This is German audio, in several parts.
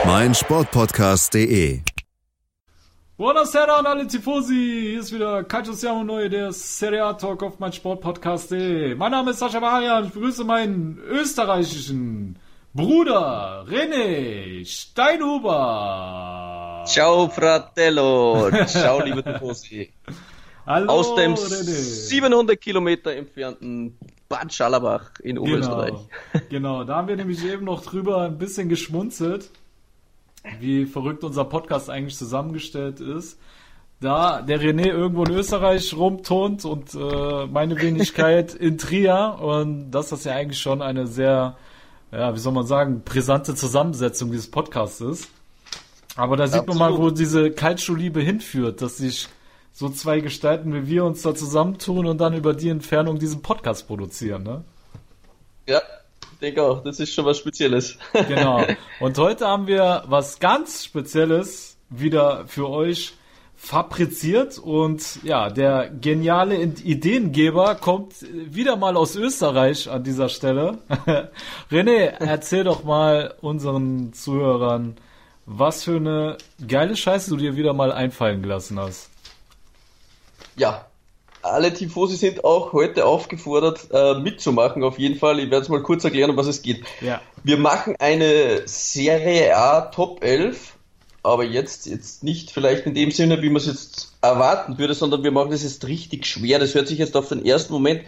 Auf meinsportpodcast.de. Buonasera an alle Tifosi, hier ist wieder Calcio Siamo Neu, der Serie A Talk auf meinsportpodcast.de. Mein Name ist Sascha Marian, ich begrüße meinen österreichischen Bruder René Steinhuber. Ciao Fratello, ciao liebe Tifosi. Hallo Aus dem René. 700 Kilometer entfernten Bad Schallerbach in Oberösterreich. Genau, genau, da haben wir nämlich eben noch drüber ein bisschen geschmunzelt, wie verrückt unser Podcast eigentlich zusammengestellt ist. Da der René irgendwo in Österreich rumturnt und äh, meine Wenigkeit in Trier und das ja eigentlich schon eine sehr, ja, wie soll man sagen, brisante Zusammensetzung dieses Podcasts ist. Aber da sieht man mal, wo Absolut. diese Kaltschuhliebe hinführt, dass sich so zwei Gestalten wie wir uns da zusammentun und dann über die Entfernung diesen Podcast produzieren, ne? Ja, denke auch, das ist schon was Spezielles. Genau. Und heute haben wir was ganz Spezielles wieder für euch fabriziert und ja, der geniale Ideengeber kommt wieder mal aus Österreich an dieser Stelle. René, erzähl doch mal unseren Zuhörern, was für eine geile Scheiße du dir wieder mal einfallen gelassen hast. Ja, alle Tifosi sind auch heute aufgefordert, äh, mitzumachen auf jeden Fall. Ich werde es mal kurz erklären, um was es geht. Ja. Wir machen eine Serie A Top 11, aber jetzt, jetzt nicht vielleicht in dem Sinne, wie man es jetzt erwarten würde, sondern wir machen das jetzt richtig schwer. Das hört sich jetzt auf den ersten Moment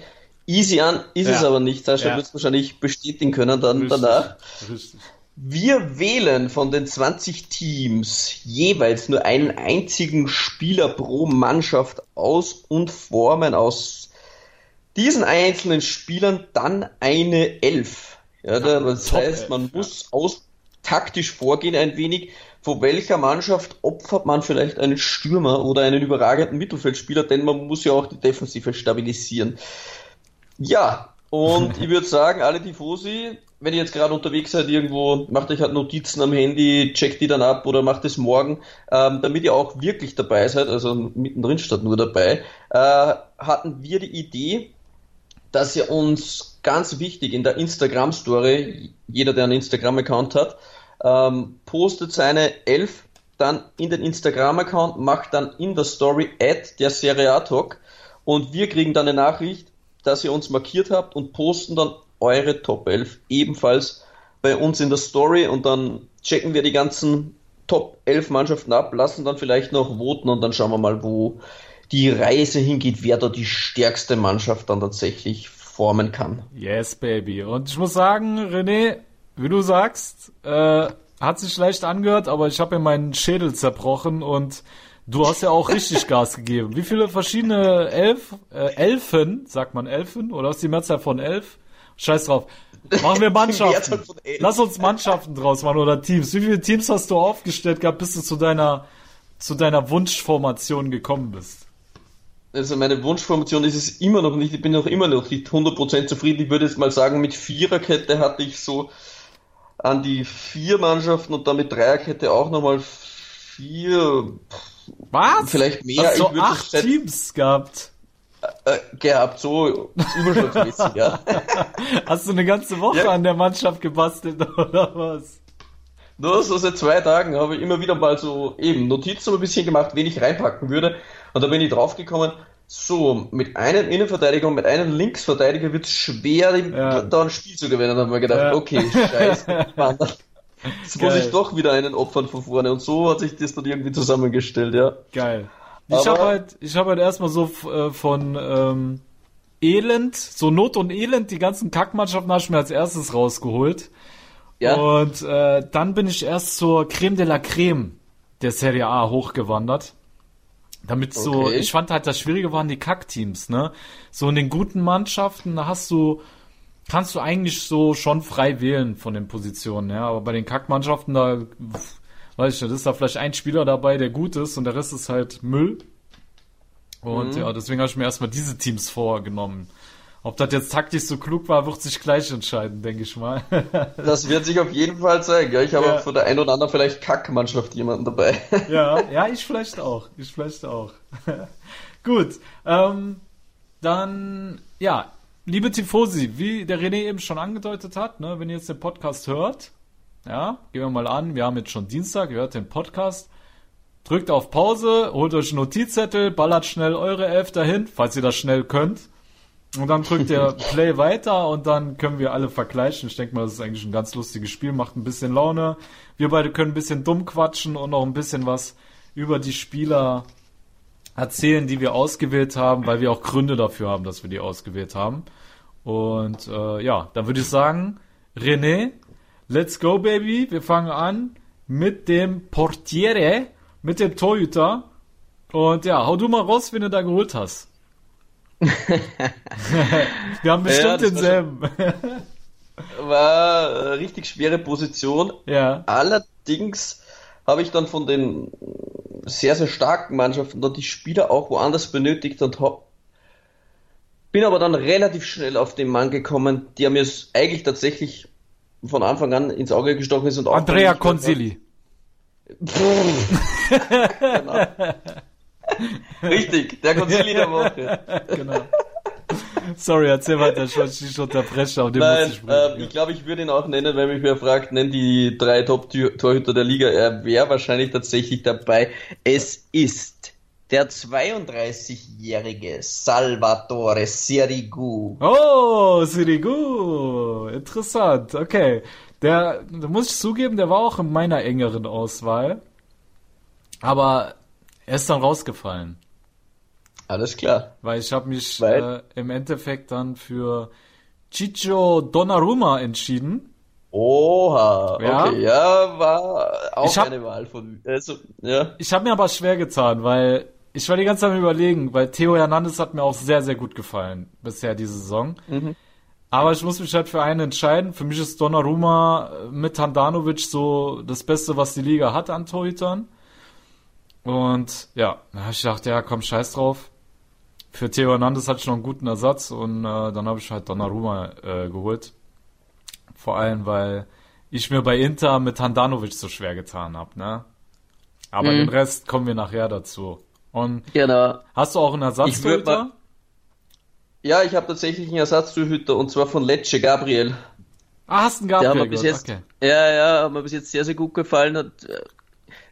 easy an, ist Ja. es aber nicht. Sascha Ja. wird es wahrscheinlich bestätigen können dann danach. Richtig. Wir wählen von den 20 Teams jeweils nur einen einzigen Spieler pro Mannschaft aus und formen aus diesen einzelnen Spielern dann eine Elf. Ja, da- das Top heißt, Elf, man ja. muss aus taktisch vorgehen ein wenig. Von welcher Mannschaft opfert man vielleicht einen Stürmer oder einen überragenden Mittelfeldspieler, denn man muss ja auch die Defensive stabilisieren. Ja, und ich würde sagen, alle Tifosi, wenn ihr jetzt gerade unterwegs seid irgendwo, macht euch halt Notizen am Handy, checkt die dann ab oder macht es morgen, ähm, damit ihr auch wirklich dabei seid, also mittendrin statt nur dabei, äh, hatten wir die Idee, dass ihr uns ganz wichtig in der Instagram-Story, jeder, der einen Instagram-Account hat, ähm, postet seine elf dann in den Instagram-Account, macht dann in der Story Ad der Serie A Talk und wir kriegen dann eine Nachricht, dass ihr uns markiert habt und posten dann eure Top 11 ebenfalls bei uns in der Story und dann checken wir die ganzen Top 11 Mannschaften ab, lassen dann vielleicht noch voten und dann schauen wir mal, wo die Reise hingeht, wer da die stärkste Mannschaft dann tatsächlich formen kann. Yes, baby. Und ich muss sagen, René, wie du sagst, äh, hat sich leicht angehört, aber ich habe mir meinen Schädel zerbrochen und du hast ja auch richtig Gas gegeben. Wie viele verschiedene Elf, äh, Elfen, sagt man Elfen, oder ist die Mehrzahl von elf? Scheiß drauf. Machen wir Mannschaften. Lass uns Mannschaften draus machen oder Teams. Wie viele Teams hast du aufgestellt gehabt, bis du zu deiner, zu deiner Wunschformation gekommen bist? Also meine Wunschformation ist es immer noch nicht, ich bin noch immer noch nicht 100% zufrieden. Ich würde jetzt mal sagen, mit Viererkette hatte ich so an die vier Mannschaften und dann mit Dreierkette auch nochmal vier Was? Vielleicht mehr, Hast du das acht Teams gehabt? Äh, gehabt, so überschlagsmäßig, ja. Hast du eine ganze Woche Ja. an der Mannschaft gebastelt oder was? Nur so seit zwei Tagen habe ich immer wieder mal so eben Notizen ein bisschen gemacht, wen ich reinpacken würde. Und da bin ich draufgekommen, so, mit einem Innenverteidiger und mit einem Linksverteidiger wird es schwer, Ja. da ein Spiel zu gewinnen. Da haben wir gedacht, Ja. okay, scheiße, Mann, jetzt muss Geil. ich doch wieder einen opfern von vorne. Und so hat sich das dann irgendwie zusammengestellt, ja. Geil. Ich habe halt, ich habe halt erstmal so äh, von ähm, Elend, so Not und Elend, die ganzen Kackmannschaften habe ich mir als erstes rausgeholt. Ja, Und äh, dann bin ich erst zur Creme de la Creme der Serie A hochgewandert. Damit so, Okay. ich fand halt das Schwierige waren die Kackteams, ne? So in den guten Mannschaften, da hast du, kannst du eigentlich so schon frei wählen von den Positionen, ja. Aber bei den Kackmannschaften, da, weiß ich nicht, ist da vielleicht ein Spieler dabei, der gut ist und der Rest ist halt Müll. Und mhm. ja, deswegen habe ich mir erstmal diese Teams vorgenommen. Ob das jetzt taktisch so klug war, wird sich gleich entscheiden, denke ich mal. das wird sich auf jeden Fall zeigen. Ja, ich habe ja. von der einen oder anderen vielleicht Kackmannschaft jemanden dabei. ja, ja, ich vielleicht auch. Ich vielleicht auch. Gut. Ähm, dann, ja, liebe Tifosi, wie der René eben schon angedeutet hat, ne, wenn ihr jetzt den Podcast hört, ja, gehen wir mal an, wir haben jetzt schon Dienstag, ihr hört den Podcast, drückt auf Pause, holt euch einen Notizzettel, ballert schnell eure Elf dahin, falls ihr das schnell könnt. Und dann drückt ihr Play weiter und dann können wir alle vergleichen. Ich denke mal, das ist eigentlich ein ganz lustiges Spiel, macht ein bisschen Laune. Wir beide können ein bisschen dumm quatschen und noch ein bisschen was über die Spieler erzählen, die wir ausgewählt haben, weil wir auch Gründe dafür haben, dass wir die ausgewählt haben. Und äh, ja, dann würde ich sagen, René, let's go, Baby. Wir fangen an mit dem Portiere, mit dem Torhüter. Und ja, hau du mal raus, wen du da geholt hast. Wir haben bestimmt ja, denselben. War, war eine richtig schwere Position. Ja. Allerdings habe ich dann von den sehr, sehr starken Mannschaften dann die Spieler auch woanders benötigt und hab, bin aber dann relativ schnell auf den Mann gekommen, der mir eigentlich tatsächlich von Anfang an ins Auge gestochen ist und auch Andrea Consili. genau. Richtig, der Konzili der Woche. genau. Sorry, erzähl weiter, ich wollte dich unterbrechen, aber den Nein, muss ich äh, Ich glaube, ich würde ihn auch nennen, wenn mich wer fragt, nenn die drei Top-Torhüter der Liga. Er wäre wahrscheinlich tatsächlich dabei. Es ist der 32-jährige Salvatore Sirigu. Oh, Sirigu. Interessant, okay. Der, da muss ich zugeben, der war auch in meiner engeren Auswahl. Aber er ist dann rausgefallen. Alles klar. Weil ich habe mich äh, im Endeffekt dann für Chicho Donnarumma entschieden. Oha, ja. okay, ja, war auch hab, eine Wahl von also, ja. Ich habe mir aber schwer getan, weil ich war die ganze Zeit überlegen, weil Theo Hernandez hat mir auch sehr, sehr gut gefallen bisher diese Saison. Mhm. Aber ich muss mich halt für einen entscheiden. Für mich ist Donnarumma mit Handanovic so das Beste, was die Liga hat an Torhütern. Und ja, da habe ich gedacht, ja, komm, scheiß drauf. Für Theo Hernandez hatte ich noch einen guten Ersatz und äh, dann habe ich halt Donnarumma äh, geholt. Vor allem, weil ich mir bei Inter mit Handanovic so schwer getan habe, ne? Aber mhm. den Rest kommen wir nachher dazu. Und genau. hast du auch einen Ersatztorhüter? Ja, ich habe tatsächlich einen Ersatztorhüter und zwar von Lecce Gabriel. Ah, hast du einen Gabriel? Der hat bis jetzt, okay. Ja, ja, hat mir bis jetzt sehr, sehr gut gefallen. Hat äh,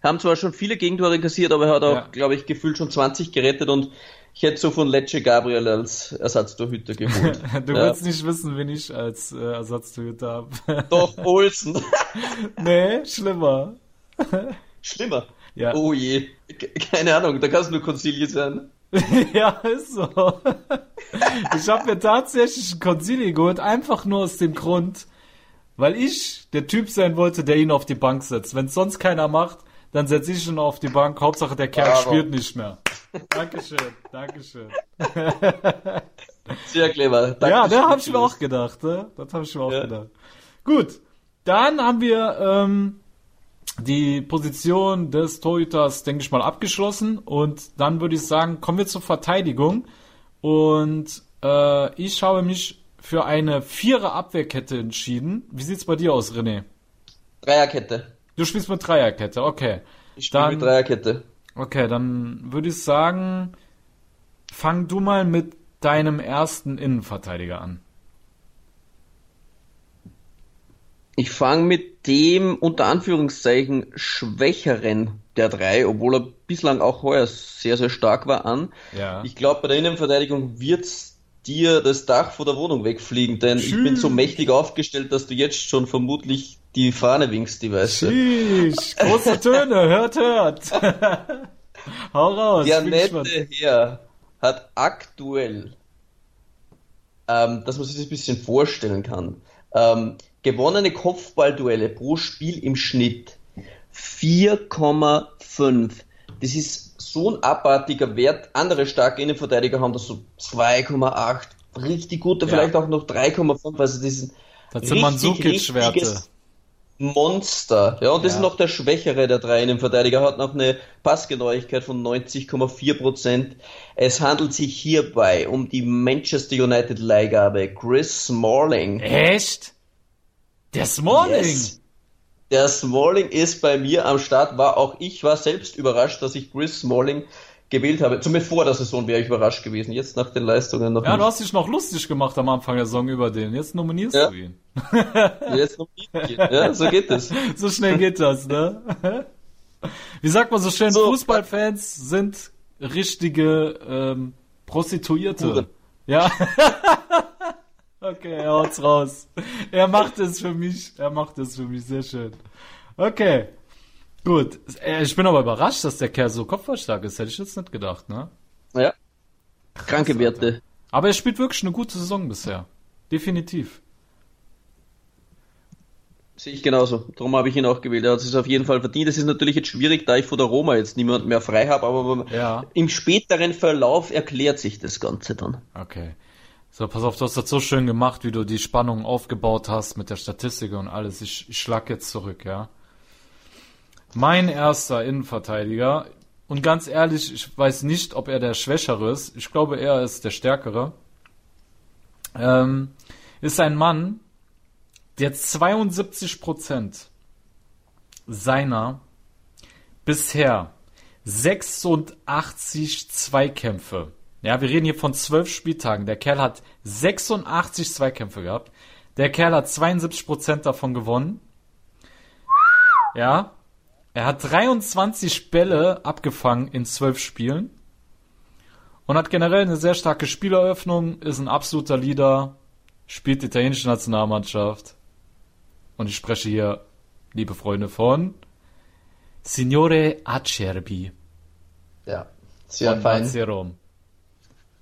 haben zwar schon viele Gegentore kassiert, aber er hat auch, ja. glaube ich, gefühlt schon 20 gerettet und ich hätte so von Lecce Gabriel als Ersatztorhüter geholt. du ja. willst nicht wissen, wen ich als äh, Ersatztorhüter habe. Doch, Olsen. nee, schlimmer. Schlimmer? Ja. Oh je. Keine Ahnung, da kannst du nur Consiglio sein. ja, ist so. ich habe mir tatsächlich einen Consiglio geholt, einfach nur aus dem Grund, weil ich der Typ sein wollte, der ihn auf die Bank setzt. Wenn es sonst keiner macht, dann setze ich ihn auf die Bank. Hauptsache der Kerl Bravo. spielt nicht mehr. Dankeschön, Dankeschön. Sehr clever. Dankeschön. Ja, da habe ich mir auch gedacht. Ne? Das habe ich mir auch ja. gedacht. Gut, dann haben wir ähm, die Position des Torhüters, denke ich mal, abgeschlossen. Und dann würde ich sagen, kommen wir zur Verteidigung. Und äh, ich habe mich für eine Vierer Abwehrkette entschieden. Wie sieht's bei dir aus, René? Dreierkette. Du spielst mit Dreierkette, okay. Ich spiele mit Dreierkette. Okay, dann würde ich sagen, fang du mal mit deinem ersten Innenverteidiger an. Ich fange mit dem unter Anführungszeichen schwächeren der drei, obwohl er bislang auch heuer sehr, sehr stark war, an. Ja. Ich glaube, bei der Innenverteidigung wird's dir das Dach vor der Wohnung wegfliegen, denn Tschüss. ich bin so mächtig aufgestellt, dass du jetzt schon vermutlich die Fahne winkst, die weißt du. große Töne, hört, hört. Hau raus. Der nette Herr hat aktuell, ähm, dass man sich das ein bisschen vorstellen kann, ähm, gewonnene Kopfballduelle pro Spiel im Schnitt 4,5. Das ist so ein abartiger Wert. Andere starke Innenverteidiger haben das so 2,8. Richtig gute, ja. vielleicht auch noch 3,5. Also das sind das sind Mandzukic-Werte. Monster. Ja, und das Ja. ist noch der schwächere der drei Innenverteidiger, hat noch eine Passgenauigkeit von 90,4 Prozent. Es handelt sich hierbei um die Manchester United Leihgabe Chris Smalling. Echt? Der Smalling? Yes. Der Smalling ist bei mir am Start, war auch ich war selbst überrascht, dass ich Chris Smalling gewählt habe. Zumindest vor der Saison wäre ich überrascht gewesen. Jetzt nach den Leistungen noch Ja, du nicht. hast dich noch lustig gemacht am Anfang der Saison über den. Jetzt nominierst Ja. du ihn. Jetzt noch nicht. Ja, so geht es. So schnell geht das, ne? Wie sagt man so schön, So. Fußballfans sind richtige ähm, Prostituierte. Huren. Ja. Okay, er haut's raus. Er macht es für mich. Er macht es für mich sehr schön. Okay. Gut. Äh, Ich bin aber überrascht, dass der Kerl so kopfballstark ist. Hätte ich jetzt nicht gedacht, ne? Ja. Kranke Werte. Aber er spielt wirklich eine gute Saison bisher. Definitiv. Sehe ich genauso. Darum habe ich ihn auch gewählt. Er hat es auf jeden Fall verdient. Es ist natürlich jetzt schwierig, da ich vor der Roma jetzt niemand mehr frei habe, aber Ja. im späteren Verlauf erklärt sich das Ganze dann. Okay. So, pass auf, du hast das so schön gemacht, wie du die Spannung aufgebaut hast mit der Statistik und alles. Ich, ich schlag jetzt zurück, ja. Mein erster Innenverteidiger, und ganz ehrlich, ich weiß nicht, ob er der Schwächere ist. Ich glaube, er ist der Stärkere. Ähm, ist ein Mann, der 72% seiner bisher 86 Zweikämpfe. Ja, wir reden hier von 12 Spieltagen. Der Kerl hat 86 Zweikämpfe gehabt. Der Kerl hat 72% davon gewonnen. Ja. Er hat 23 Bälle abgefangen in 12 Spielen. Und hat generell eine sehr starke Spieleröffnung, ist ein absoluter Leader, spielt die italienische Nationalmannschaft. Und ich spreche hier, liebe Freunde, von Signore Acerbi. Ja. Sehr von fein. Lazio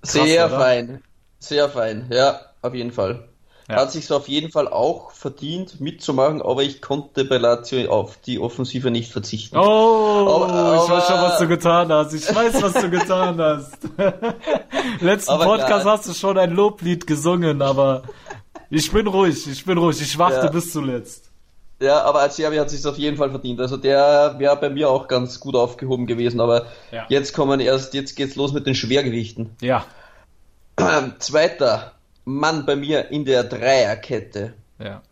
Rom. Sehr oder? fein. Sehr fein. Ja, auf jeden Fall. Ja. Hat sich auf jeden Fall auch verdient mitzumachen, aber ich konnte bei Lazio auf die Offensive nicht verzichten. Oh, Aber- ich weiß schon, aber- was du getan hast. Ich weiß, was du getan hast. Letzten Aber Podcast klar. hast du schon ein Loblied gesungen, aber ich bin ruhig, ich bin ruhig. Ich warte Ja. bis zuletzt. Ja, aber Acerbi hat sich auf jeden Fall verdient. Also der wäre bei mir auch ganz gut aufgehoben gewesen, aber Ja. jetzt kommen erst, jetzt geht's los mit den Schwergewichten. Ja, Zweiter Mann bei mir in der Dreierkette. ja.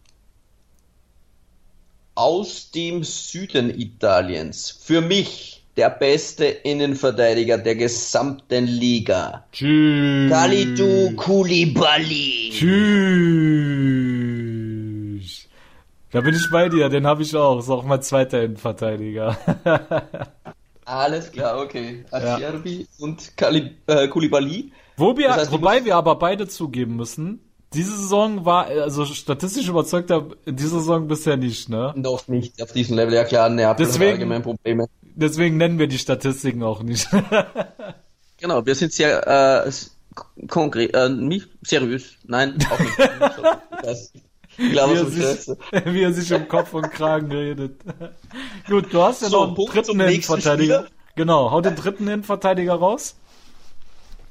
Aus dem Süden Italiens. Für mich der beste Innenverteidiger der gesamten Liga. Tschüss. Kalidou Koulibaly. Tschüss. Da bin ich bei dir, den habe ich auch. Ist auch mein zweiter Innenverteidiger. Alles klar, okay. Acerbi und Kali, äh, Koulibaly. Wo wir, Das heißt, wobei wir aber beide zugeben müssen, diese Saison war, also statistisch überzeugt habe, dieser Saison bisher nicht, ne? Noch nicht auf diesem Level. Ja klar, Neapel Deswegen- allgemein Probleme. Deswegen nennen wir die Statistiken auch nicht. Genau, wir sind sehr äh, konkret, äh, nicht seriös. Nein, auch nicht. ich glaube, wie, er sich, wie er sich um Kopf und Kragen redet. Gut, du hast ja So, noch einen Punkt dritten Innenverteidiger. Genau, hau den dritten Innenverteidiger raus.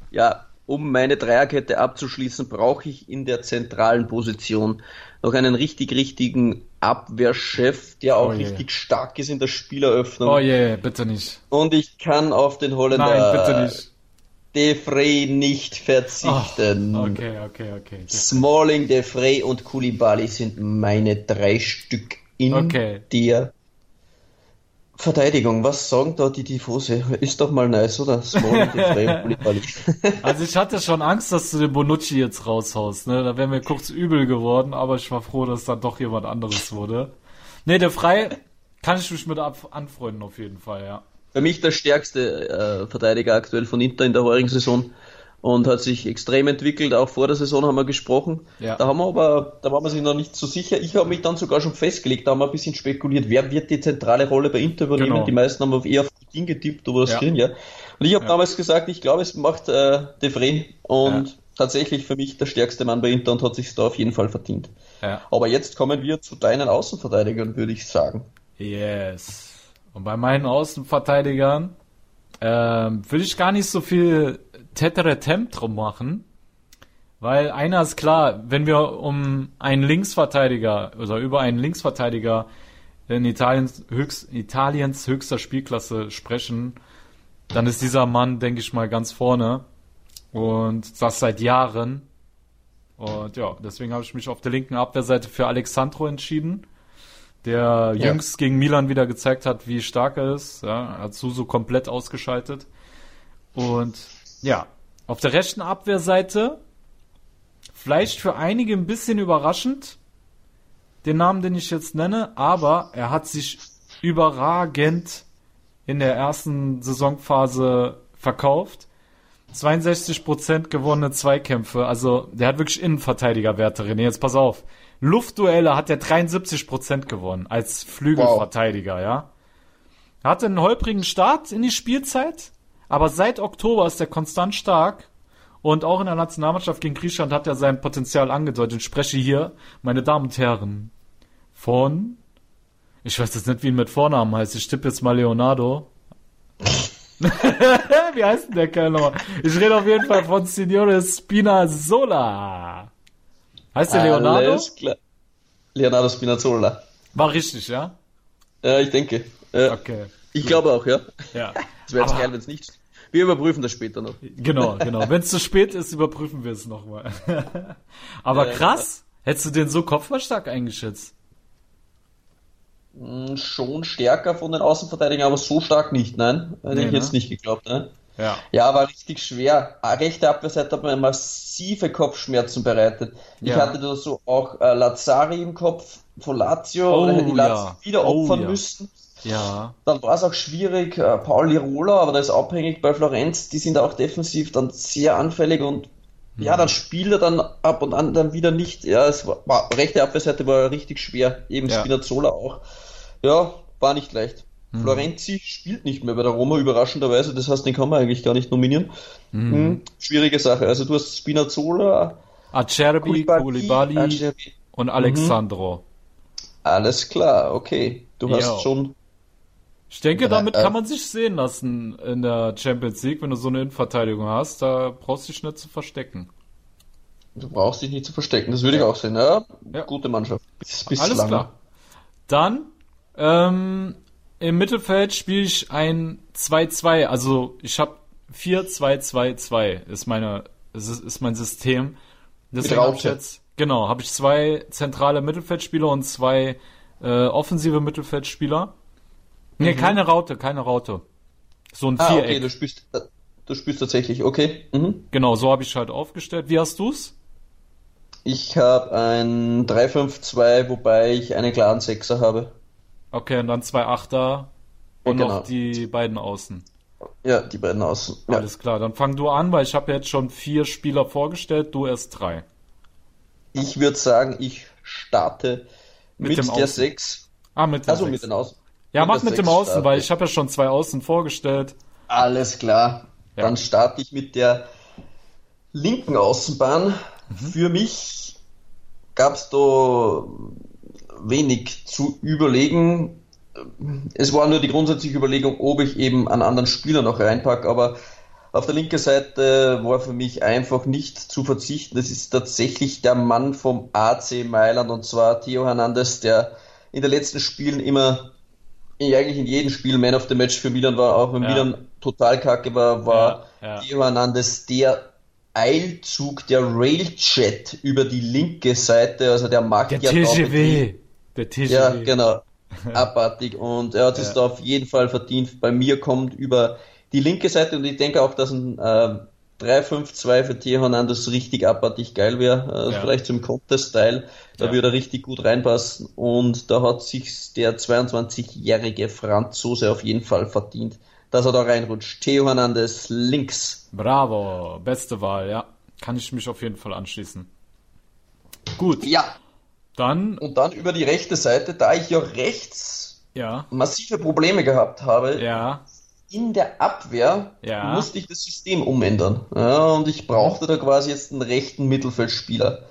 Ja, um meine Dreierkette abzuschließen, brauche ich in der zentralen Position noch einen richtig, richtigen Abwehrchef, der auch Oh je. richtig stark ist in der Spieleröffnung. Oh je, bitte nicht. Und ich kann auf den Holländer Nein, bitte nicht. De Frey nicht verzichten. Oh, okay, okay, okay. Smalling, De Frey und Koulibaly sind meine drei Stück in Okay. der Verteidigung. Was sagen da die Tifose? Ist doch mal nice, oder? Smalling, De Frey und Koulibaly. Also ich hatte schon Angst, dass du den Bonucci jetzt raushaust, ne? Da wäre mir kurz übel geworden, aber ich war froh, dass dann doch jemand anderes wurde. Ne, der Frei kann ich mich mit anfreunden auf jeden Fall, ja. Für mich der stärkste äh, Verteidiger aktuell von Inter in der heurigen Saison und hat sich extrem entwickelt. Auch vor der Saison haben wir gesprochen. Ja. Da haben wir aber, da war man sich noch nicht so sicher. Ich habe mich dann sogar schon festgelegt, da haben wir ein bisschen spekuliert, wer wird die zentrale Rolle bei Inter übernehmen. Genau. Die meisten haben auf eher auf Putin getippt oder Ja. Skriniar. Und ich habe Ja. damals gesagt, ich glaube, es macht äh, De Vrij und Ja. tatsächlich für mich der stärkste Mann bei Inter und hat sich da auf jeden Fall verdient. Ja. Aber jetzt kommen wir zu deinen Außenverteidigern, würde ich sagen. Yes. Und bei meinen Außenverteidigern ähm, will ich gar nicht so viel Tetere Temp drum machen, Weil einer ist klar, wenn wir um einen Linksverteidiger oder über einen Linksverteidiger in Italiens, höchst, Italiens höchster Spielklasse sprechen, dann ist dieser Mann, denke ich mal, ganz vorne. Und das seit Jahren. Und ja, deswegen habe ich mich auf der linken Abwehrseite für Alexandro entschieden, der ja. jüngst gegen Milan wieder gezeigt hat, wie stark er ist. Ja, hat Suso komplett ausgeschaltet. Und ja, auf der rechten Abwehrseite, vielleicht für einige ein bisschen überraschend, den Namen, den ich jetzt nenne, aber er hat sich überragend in der ersten Saisonphase verkauft. 62% gewonnene Zweikämpfe. Also, der hat wirklich Innenverteidigerwerte, René. Jetzt pass auf. Luftduelle hat er 73% gewonnen als Flügelverteidiger, wow. ja. Er hatte einen holprigen Start in die Spielzeit, aber seit Oktober ist er konstant stark. Und auch in der Nationalmannschaft gegen Griechenland hat er sein Potenzial angedeutet. Ich spreche hier, meine Damen und Herren, von, ich weiß jetzt nicht, wie ihn mit Vornamen heißt. Ich tippe jetzt mal Leonardo. Wie heißt denn der Kerl nochmal? Ich rede auf jeden Fall von Signore Spinazzola. Heißt der Leonardo? Alles klar. Leonardo Spinazzola. War richtig, ja? Ja, ich denke. Äh, okay. Ich gut. glaube auch, ja. Ja. Es wäre jetzt geil, wenn es nicht. Wir überprüfen das später noch. Genau, genau. Wenn es zu spät ist, überprüfen wir es nochmal. Aber krass. Hättest du den so kopfballstark eingeschätzt? Hm, schon stärker von den Außenverteidigern, aber so stark nicht, nein. Hätte nee, ich jetzt ne? nicht geglaubt, ne? Ja. ja, war richtig schwer. Rechte Abwehrseite hat mir massive Kopfschmerzen bereitet. Ich ja. hatte da so auch äh, Lazzari im Kopf von Lazio, oh, oder hätte die Lazio ja. wieder oh, opfern oh, müssen. Ja. Dann war es auch schwierig, äh, Paul Lirola, aber das ist abhängig bei Florenz, die sind auch defensiv dann sehr anfällig und ja, hm. dann spielt er dann ab und an dann wieder nicht. Ja, es war, war rechte Abwehrseite war richtig schwer, eben ja. Spinazzola auch. Ja, war nicht leicht. Mhm. Florenzi spielt nicht mehr bei der Roma, überraschenderweise. Das heißt, den kann man eigentlich gar nicht nominieren. Mhm. Hm, schwierige Sache. Also du hast Spinazzola, Acerbi, Koulibaly, Acerbi. und Alexandro. Mhm. Alles klar, okay. Du hast ja. schon. Ich denke, damit kann man sich sehen lassen in der Champions League, wenn du so eine Innenverteidigung hast. Da brauchst du dich nicht zu verstecken. Du brauchst dich nicht zu verstecken, das würde ich auch sehen. Ja, ja. Gute Mannschaft. Bis, bis Alles klar. Dann ähm, Im Mittelfeld spiele ich ein 2-2. Also ich habe 4-2-2-2 ist meine ist, mein System. Deswegen habe ich jetzt genau habe ich zwei zentrale Mittelfeldspieler und zwei äh, offensive Mittelfeldspieler. Nee, mhm. keine Raute, keine Raute. So ein ah, Viereck. Okay, du spielst, du spielst tatsächlich, okay. Mhm. Genau, so habe ich halt aufgestellt. Wie hast du's? Ich habe ein 3-5-2, wobei ich einen klaren Sechser habe. Okay, und dann zwei Achter und genau. noch die beiden Außen. Ja, die beiden Außen. Ja. Alles klar, dann fang du an, weil ich habe jetzt schon vier Spieler vorgestellt, du erst drei. Ich würde sagen, ich starte mit, mit der 6. Ah, mit dem Also mit den Außen. Ja, mach mit dem Außen, starte. weil ich habe ja schon zwei Außen vorgestellt. Alles klar. Ja. Dann starte ich mit der linken Außenbahn. Mhm. Für mich gab es da wenig zu überlegen. Es war nur die grundsätzliche Überlegung, ob ich eben einen anderen Spieler noch reinpacke, aber auf der linken Seite war für mich einfach nicht zu verzichten. Das ist tatsächlich der Mann vom AC Mailand und zwar Theo Hernandez, der in den letzten Spielen immer, eigentlich in jedem Spiel Man of the Match für Milan war, auch wenn ja. Milan total kacke war, war ja, ja. Theo Hernandez der Eilzug, der Railjet über die linke Seite, also der macht der ja TGW. Der TGW. Ja, genau. Abartig. Und er hat es ja. da auf jeden Fall verdient. Bei mir kommt über die linke Seite und ich denke auch, dass ein äh, 3-5-2 für Theo Hernandez richtig abartig geil wäre. Äh, ja. Vielleicht zum Contest-Style. Da ja. würde er richtig gut reinpassen. Und da hat sich der 22-jährige Franzose auf jeden Fall verdient, dass er da reinrutscht. Theo Hernandez links. Bravo. Beste Wahl, ja. Kann ich mich auf jeden Fall anschließen. Gut. Ja. Dann. Und dann über die rechte Seite, da ich ja rechts ja. massive Probleme gehabt habe, ja. in der Abwehr ja. musste ich das System umändern. Ja, und ich brauchte da quasi jetzt einen rechten Mittelfeldspieler.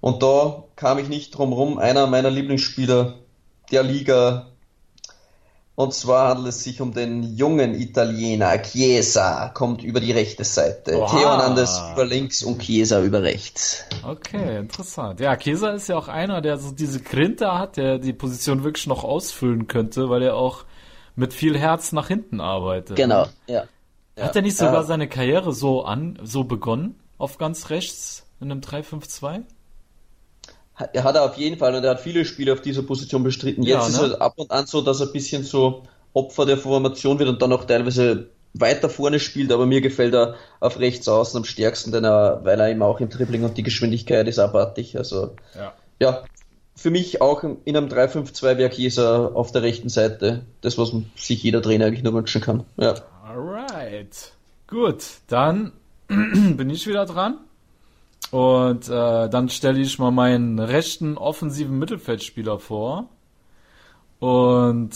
Und da kam ich nicht drum rum, einer meiner Lieblingsspieler der Liga, Und zwar handelt es sich um den jungen Italiener Chiesa, kommt über die rechte Seite. Oha. Theo Hernandez über links und Chiesa über rechts. Okay, interessant. Ja, Kesa ist ja auch einer, der so diese Grinte hat, der die Position wirklich noch ausfüllen könnte, weil er auch mit viel Herz nach hinten arbeitet. Genau, ja. Hat er nicht sogar äh, seine Karriere so an, so begonnen? Auf ganz rechts in einem 3-5-2? Er hat er auf jeden Fall und er hat viele Spiele auf dieser Position bestritten. Ja, Jetzt ist ne? es ab und an so, dass er ein bisschen so Opfer der Formation wird und dann auch teilweise weiter vorne spielt, aber mir gefällt er auf rechts außen am stärksten, denn er, weil er eben auch im Dribbling und die Geschwindigkeit ist abartig. Also Ja. ja, für mich auch in einem 3-5-2 wäre Chiesa auf der rechten Seite. Das, was sich jeder Trainer eigentlich nur wünschen kann. Ja. Alright. Gut, dann bin ich wieder dran. Und äh, dann stelle ich mal meinen rechten offensiven Mittelfeldspieler vor. Und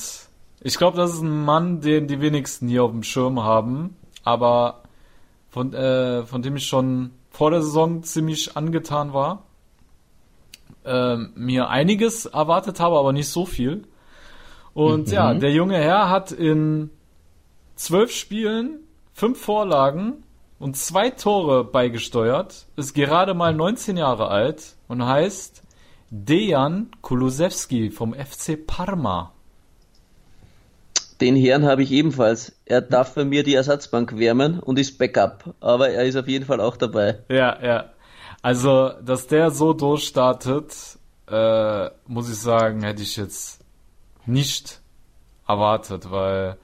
ich glaube, das ist ein Mann, den die wenigsten hier auf dem Schirm haben, aber von, äh, von dem ich schon vor der Saison ziemlich angetan war. Ähm, mir einiges erwartet habe, aber nicht so viel. Und ja, der junge Herr hat in zwölf Spielen fünf Vorlagen und zwei Tore beigesteuert, ist gerade mal 19 Jahre alt und heißt Dejan Kulusewski vom FC Parma. Den Herrn habe ich ebenfalls. Er darf bei mir die Ersatzbank wärmen und ist Backup. Aber er ist auf jeden Fall auch dabei. Ja, ja. Also, dass der so durchstartet, äh, muss ich sagen, hätte ich jetzt nicht erwartet, weil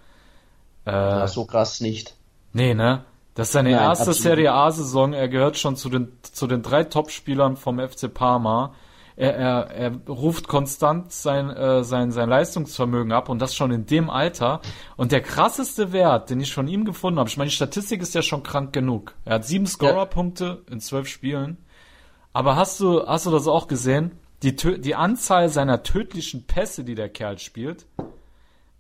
äh, Ja, so krass nicht. Nee, ne? Das ist seine Nein, erste absolut Serie A-Saison. Er gehört schon zu den, zu den drei Topspielern vom FC Parma. Er, er, er ruft konstant sein, äh, sein, sein Leistungsvermögen ab und das schon in dem Alter. Und der krasseste Wert, den ich von ihm gefunden habe, ich meine, die Statistik ist ja schon krank genug. Er hat sieben Scorerpunkte in zwölf Spielen. Aber hast du, hast du das auch gesehen? Die, die Anzahl seiner tödlichen Pässe, die der Kerl spielt,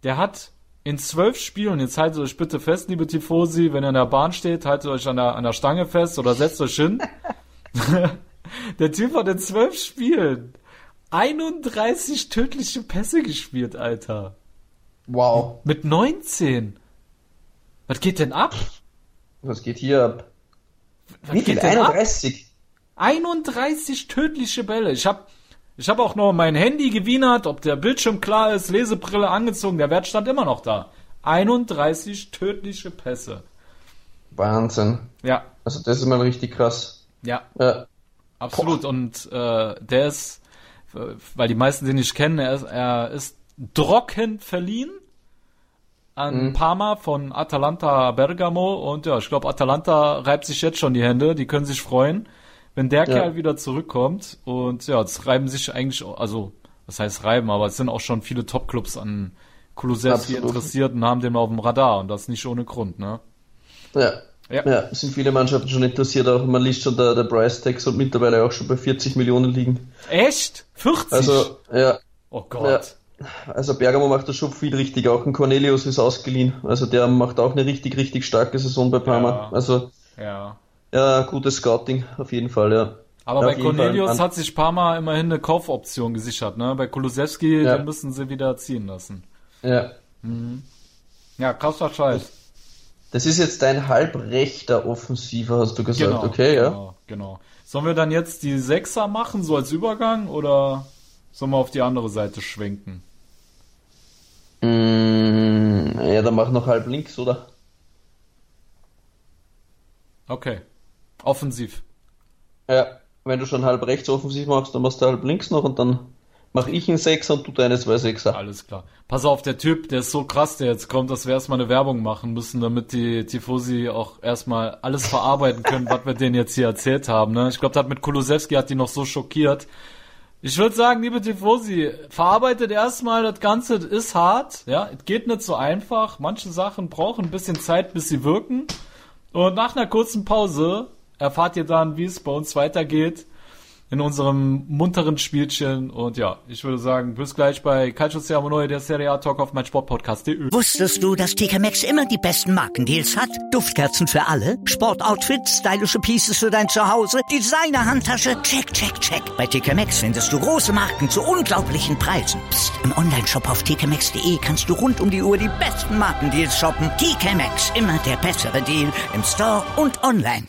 der hat in zwölf Spielen, jetzt haltet euch bitte fest, liebe Tifosi, wenn ihr in der Bahn steht, haltet euch an der, an der Stange fest oder setzt euch hin. der Typ hat in zwölf Spielen 31 tödliche Pässe gespielt, Alter. Wow. Mit 19. Was geht denn ab? Was geht hier ab? Was Wie viel? geht denn ab? 31? 31 tödliche Bälle. Ich habe ich hab auch noch mein Handy gewienert, ob der Bildschirm klar ist, Lesebrille angezogen, der Wert stand immer noch da. 31 tödliche Pässe. Wahnsinn. Ja, Also das ist mal richtig krass. ja, Ja. absolut. Und äh, der ist, weil die meisten den nicht kennen, er ist, er ist Drocken verliehen an Parma von Atalanta Bergamo. Und ja, ich glaube, Atalanta reibt sich jetzt schon die Hände. Die können sich freuen, wenn der Ja. Kerl wieder zurückkommt. Und ja, es reiben sich eigentlich, also, was heißt reiben, aber es sind auch schon viele Topclubs an Kulusewski interessiert und haben den auf dem Radar. Und das nicht ohne Grund, ne? Ja. Ja. Ja, sind viele Mannschaften schon interessiert, auch man liest schon, der, der Price Tag soll mittlerweile auch schon bei 40 Millionen liegen. Echt? 40? Also, ja, oh Gott. also Bergamo macht das schon viel richtig, auch ein Cornelius ist ausgeliehen, also der macht auch eine richtig, richtig starke Saison bei Parma. Ja. Also, Ja. Ja, gutes Scouting, auf jeden Fall, ja. Aber Ja, bei Cornelius hat sich Parma immerhin eine Kaufoption gesichert, ne? Bei Kulusewski, Ja. den müssen sie wieder ziehen lassen. Ja. Ja, krasser Scheiß. Das ist jetzt dein halbrechter Offensiver, hast du gesagt, Genau, okay, ja. genau, genau. Sollen wir dann jetzt die Sechser machen, so als Übergang, oder sollen wir auf die andere Seite schwenken? Mm, ja, dann mach noch halb links, oder? Okay. Offensiv. Ja, wenn du schon halb rechts offensiv machst, dann machst du halb links noch und dann mach ich einen Sechser und du deine zwei Sechser. Alles klar. Pass auf, der Typ, der ist so krass, der jetzt kommt, dass wir erstmal eine Werbung machen müssen, damit die Tifosi auch erstmal alles verarbeiten können, was wir denen jetzt hier erzählt haben. Ne? Ich glaube, das hat mit Kulusewski hat die noch so schockiert. Ich würde sagen, liebe Tifosi, verarbeitet erstmal das Ganze, das ist hart, ja, es geht nicht so einfach. Manche Sachen brauchen ein bisschen Zeit, bis sie wirken. Und nach einer kurzen Pause erfahrt ihr dann, wie es bei uns weitergeht. in unserem munteren Spielchen. Und ja, ich würde sagen, bis gleich bei Calcio Siamo Neue, der Serie A Talk auf mein Sportpodcast.de. Wusstest du, dass TK Maxx immer die besten Markendeals hat? Duftkerzen für alle, Sportoutfits, stylische Pieces für dein Zuhause, Designer-Handtasche, check, check, check. Bei TK Maxx findest du große Marken zu unglaublichen Preisen. Psst. im Onlineshop auf tkmaxx.de kannst du rund um die Uhr die besten Markendeals shoppen. TK Maxx, immer der bessere Deal im Store und online.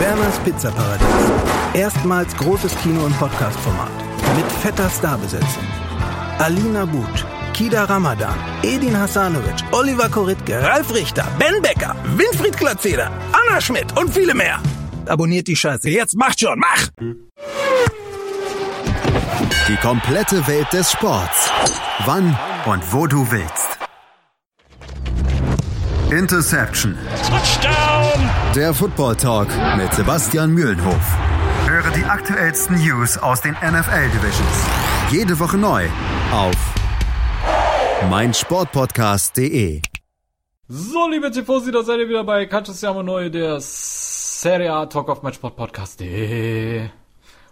Werners Pizzaparadies. Erstmals großes Kino- und Podcast-Format. Mit fetter Starbesetzung. Alina But, Kida Ramadan, Edin Hasanovic, Oliver Koritke, Ralf Richter, Ben Becker, Winfried Glatzeder, Anna Schmidt und viele mehr. Abonniert die Scheiße. Jetzt macht schon, mach! Die komplette Welt des Sports. Wann und wo du willst. Interception. Touchdown! Der Football Talk mit Sebastian Mühlenhof. Höre die aktuellsten News aus den NFL Divisions. Jede Woche neu auf meinsportpodcast.de. So, liebe Tifosi, da seid ihr wieder bei Calcio Siamo Neue, der Serie A Talk auf mein Sportpodcast.de.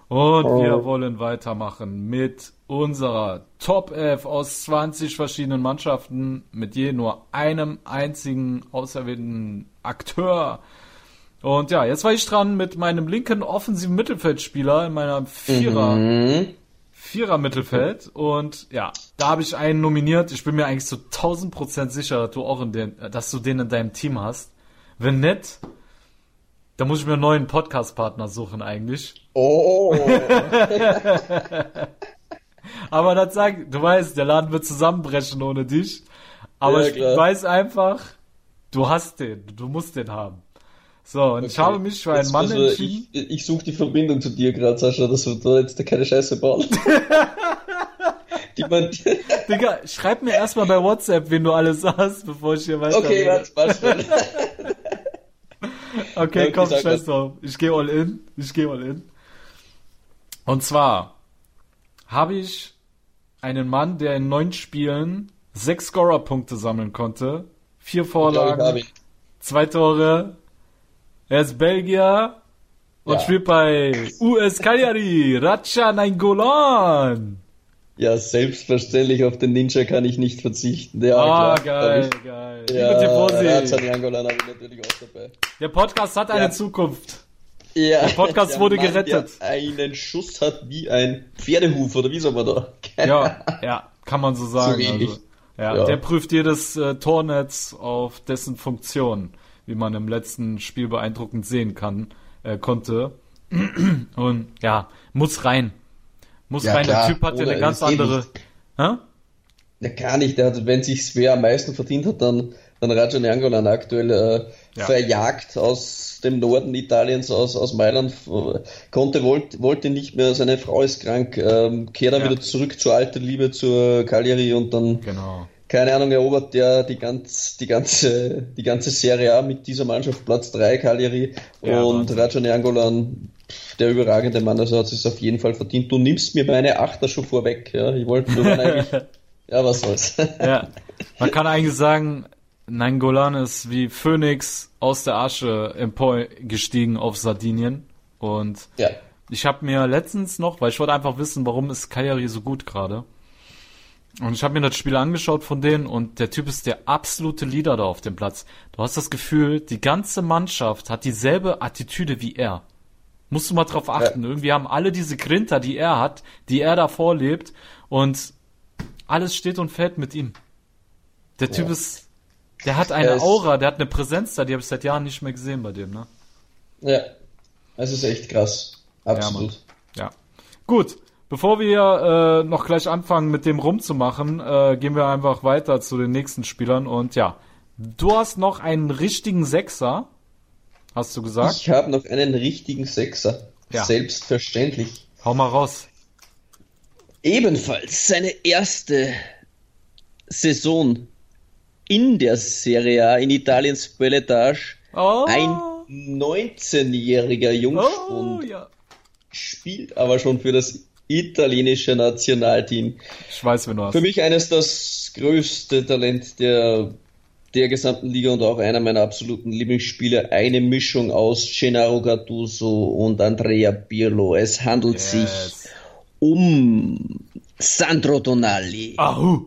Und wir wollen weitermachen mit unserer Top 11 aus 20 verschiedenen Mannschaften mit je nur einem einzigen auserwählten Akteur. Und ja, jetzt war ich dran mit meinem linken offensiven Mittelfeldspieler in meiner Vierer, Vierer Mittelfeld. Und ja, da habe ich einen nominiert. Ich bin mir eigentlich zu 1000 Prozent sicher, dass du auch in den, dass du den in deinem Team hast. Wenn nicht, da muss ich mir einen neuen Podcast-Partner suchen eigentlich. Oh, Aber das sag, du weißt, der Laden wird zusammenbrechen ohne dich. Aber Ja, ich weiß einfach, du hast den, du musst den haben. So, und ich habe mich für einen Jetzt Mann wir- entschieden. Ich, ich suche die Verbindung zu dir gerade, Sascha, dass wir da jetzt keine Scheiße die man, Digga, schreib mir erstmal bei WhatsApp, wen du alles hast, bevor ich hier weiter. okay, warte, warte. Okay, Okay, komm, scheiß drauf. Ich gehe all in. Ich gehe all in. Und zwar habe ich einen Mann, der in neun Spielen sechs Scorer-Punkte sammeln konnte, vier Vorlagen, zwei Tore. Er ist Belgier und Ja. spielt bei US Cagliari, Racha Nainggolan. Ja, selbstverständlich auf den Ninja kann ich nicht verzichten. Ja, Ah, klar, geil, ich. geil. Ja, Razan Jangolan habe ich natürlich auch dabei. der Podcast hat eine Ja. Zukunft. Ja, Der Podcast wurde Mann, gerettet. Der einen Schuss hat wie ein Pferdehuf, oder wie soll man da? Ja, ja, kann man so sagen. So also, ja, Ja. Der prüft jedes äh, Tornetz auf dessen Funktion, wie man im letzten Spiel beeindruckend sehen kann, äh, konnte. Und ja, muss rein. Muss Ja, rein. klar. Der Typ hat ja eine ganz geht andere. Hä? Ja, gar nicht. Der hat, wenn sich's wer am meisten verdient hat, dann, dann Rajan Jangolan aktuell äh, Ja. verjagt aus dem Norden Italiens, aus, aus Mailand, konnte, wollte, wollte nicht mehr, seine Frau ist krank, ähm, kehrt dann Ja. wieder zurück zur alten Liebe, zur Cagliari und dann, Genau. keine Ahnung, erobert der die, ganz, die, ganze, die ganze Serie A mit dieser Mannschaft Platz 3 Cagliari Ja, und. Rajan Jangolan, der überragende Mann, also hat es auf jeden Fall verdient. Du nimmst mir meine Achter schon vorweg, ja, ich wollte nur eigentlich, ja, was soll's. Ja. Man kann eigentlich sagen, Nangolan ist wie Phoenix aus der Asche emporgestiegen auf Sardinien. Und ja. Ich habe mir letztens noch, weil ich wollte einfach wissen, warum ist Cagliari so gut gerade. Und ich habe mir das Spiel angeschaut von denen und der Typ ist der absolute Leader da auf dem Platz. Du hast das Gefühl, die ganze Mannschaft hat dieselbe Attitüde wie er. Musst du mal drauf achten. Irgendwie haben alle diese Grinter, die er hat, die er da vorlebt und alles steht und fällt mit ihm. Der Typ Ja. ist, der hat eine ist- Aura, der hat eine Präsenz da, die habe ich seit Jahren nicht mehr gesehen bei dem, ne? Ja, es ist echt krass. Absolut. Ja. Gut, bevor wir äh, noch gleich anfangen mit dem rumzumachen, äh, gehen wir einfach weiter zu den nächsten Spielern. Und ja, du hast noch einen richtigen Sechser, hast du gesagt. ich habe noch einen richtigen Sechser. Ja. Selbstverständlich. Hau mal raus. Ebenfalls seine erste Saison in der Serie A in Italiens Beletage. Oh. Ein 19-jähriger Oh, Jungspund ja. spielt aber schon für das italienische Nationalteam. Ich weiß, wenn du hast. Für mich eines das größte Talent der, der gesamten Liga und auch einer meiner absoluten Lieblingsspieler. Eine Mischung aus Gennaro Gattuso und Andrea Pirlo. Es handelt sich Yes. um Sandro Tonali. Ahu.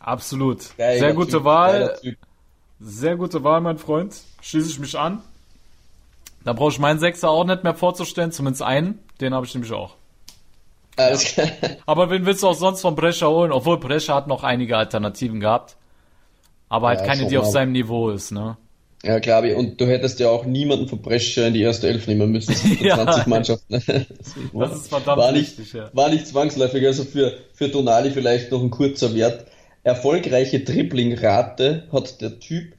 Absolut. Geiler Sehr gute Typ, Wahl. Sehr gute Wahl, mein Freund. Schließe ich mich an. Da brauche ich meinen Sechser auch nicht mehr vorzustellen, zumindest einen. Den habe ich nämlich auch. Alles klar. Aber wen willst du auch sonst von Brescia holen? Obwohl Brescia hat noch einige Alternativen gehabt. Aber halt Ja, keine, die auf mal. seinem Niveau ist, ne? Ja, klar, und du hättest ja auch niemanden von Brescia in die erste Elf nehmen müssen. Ja. 20 Mannschaften. Das ist verdammt war nicht, wichtig, ja. War nicht zwangsläufig, also für, für Tonali vielleicht noch ein kurzer Wert. Erfolgreiche Dribblingrate hat der Typ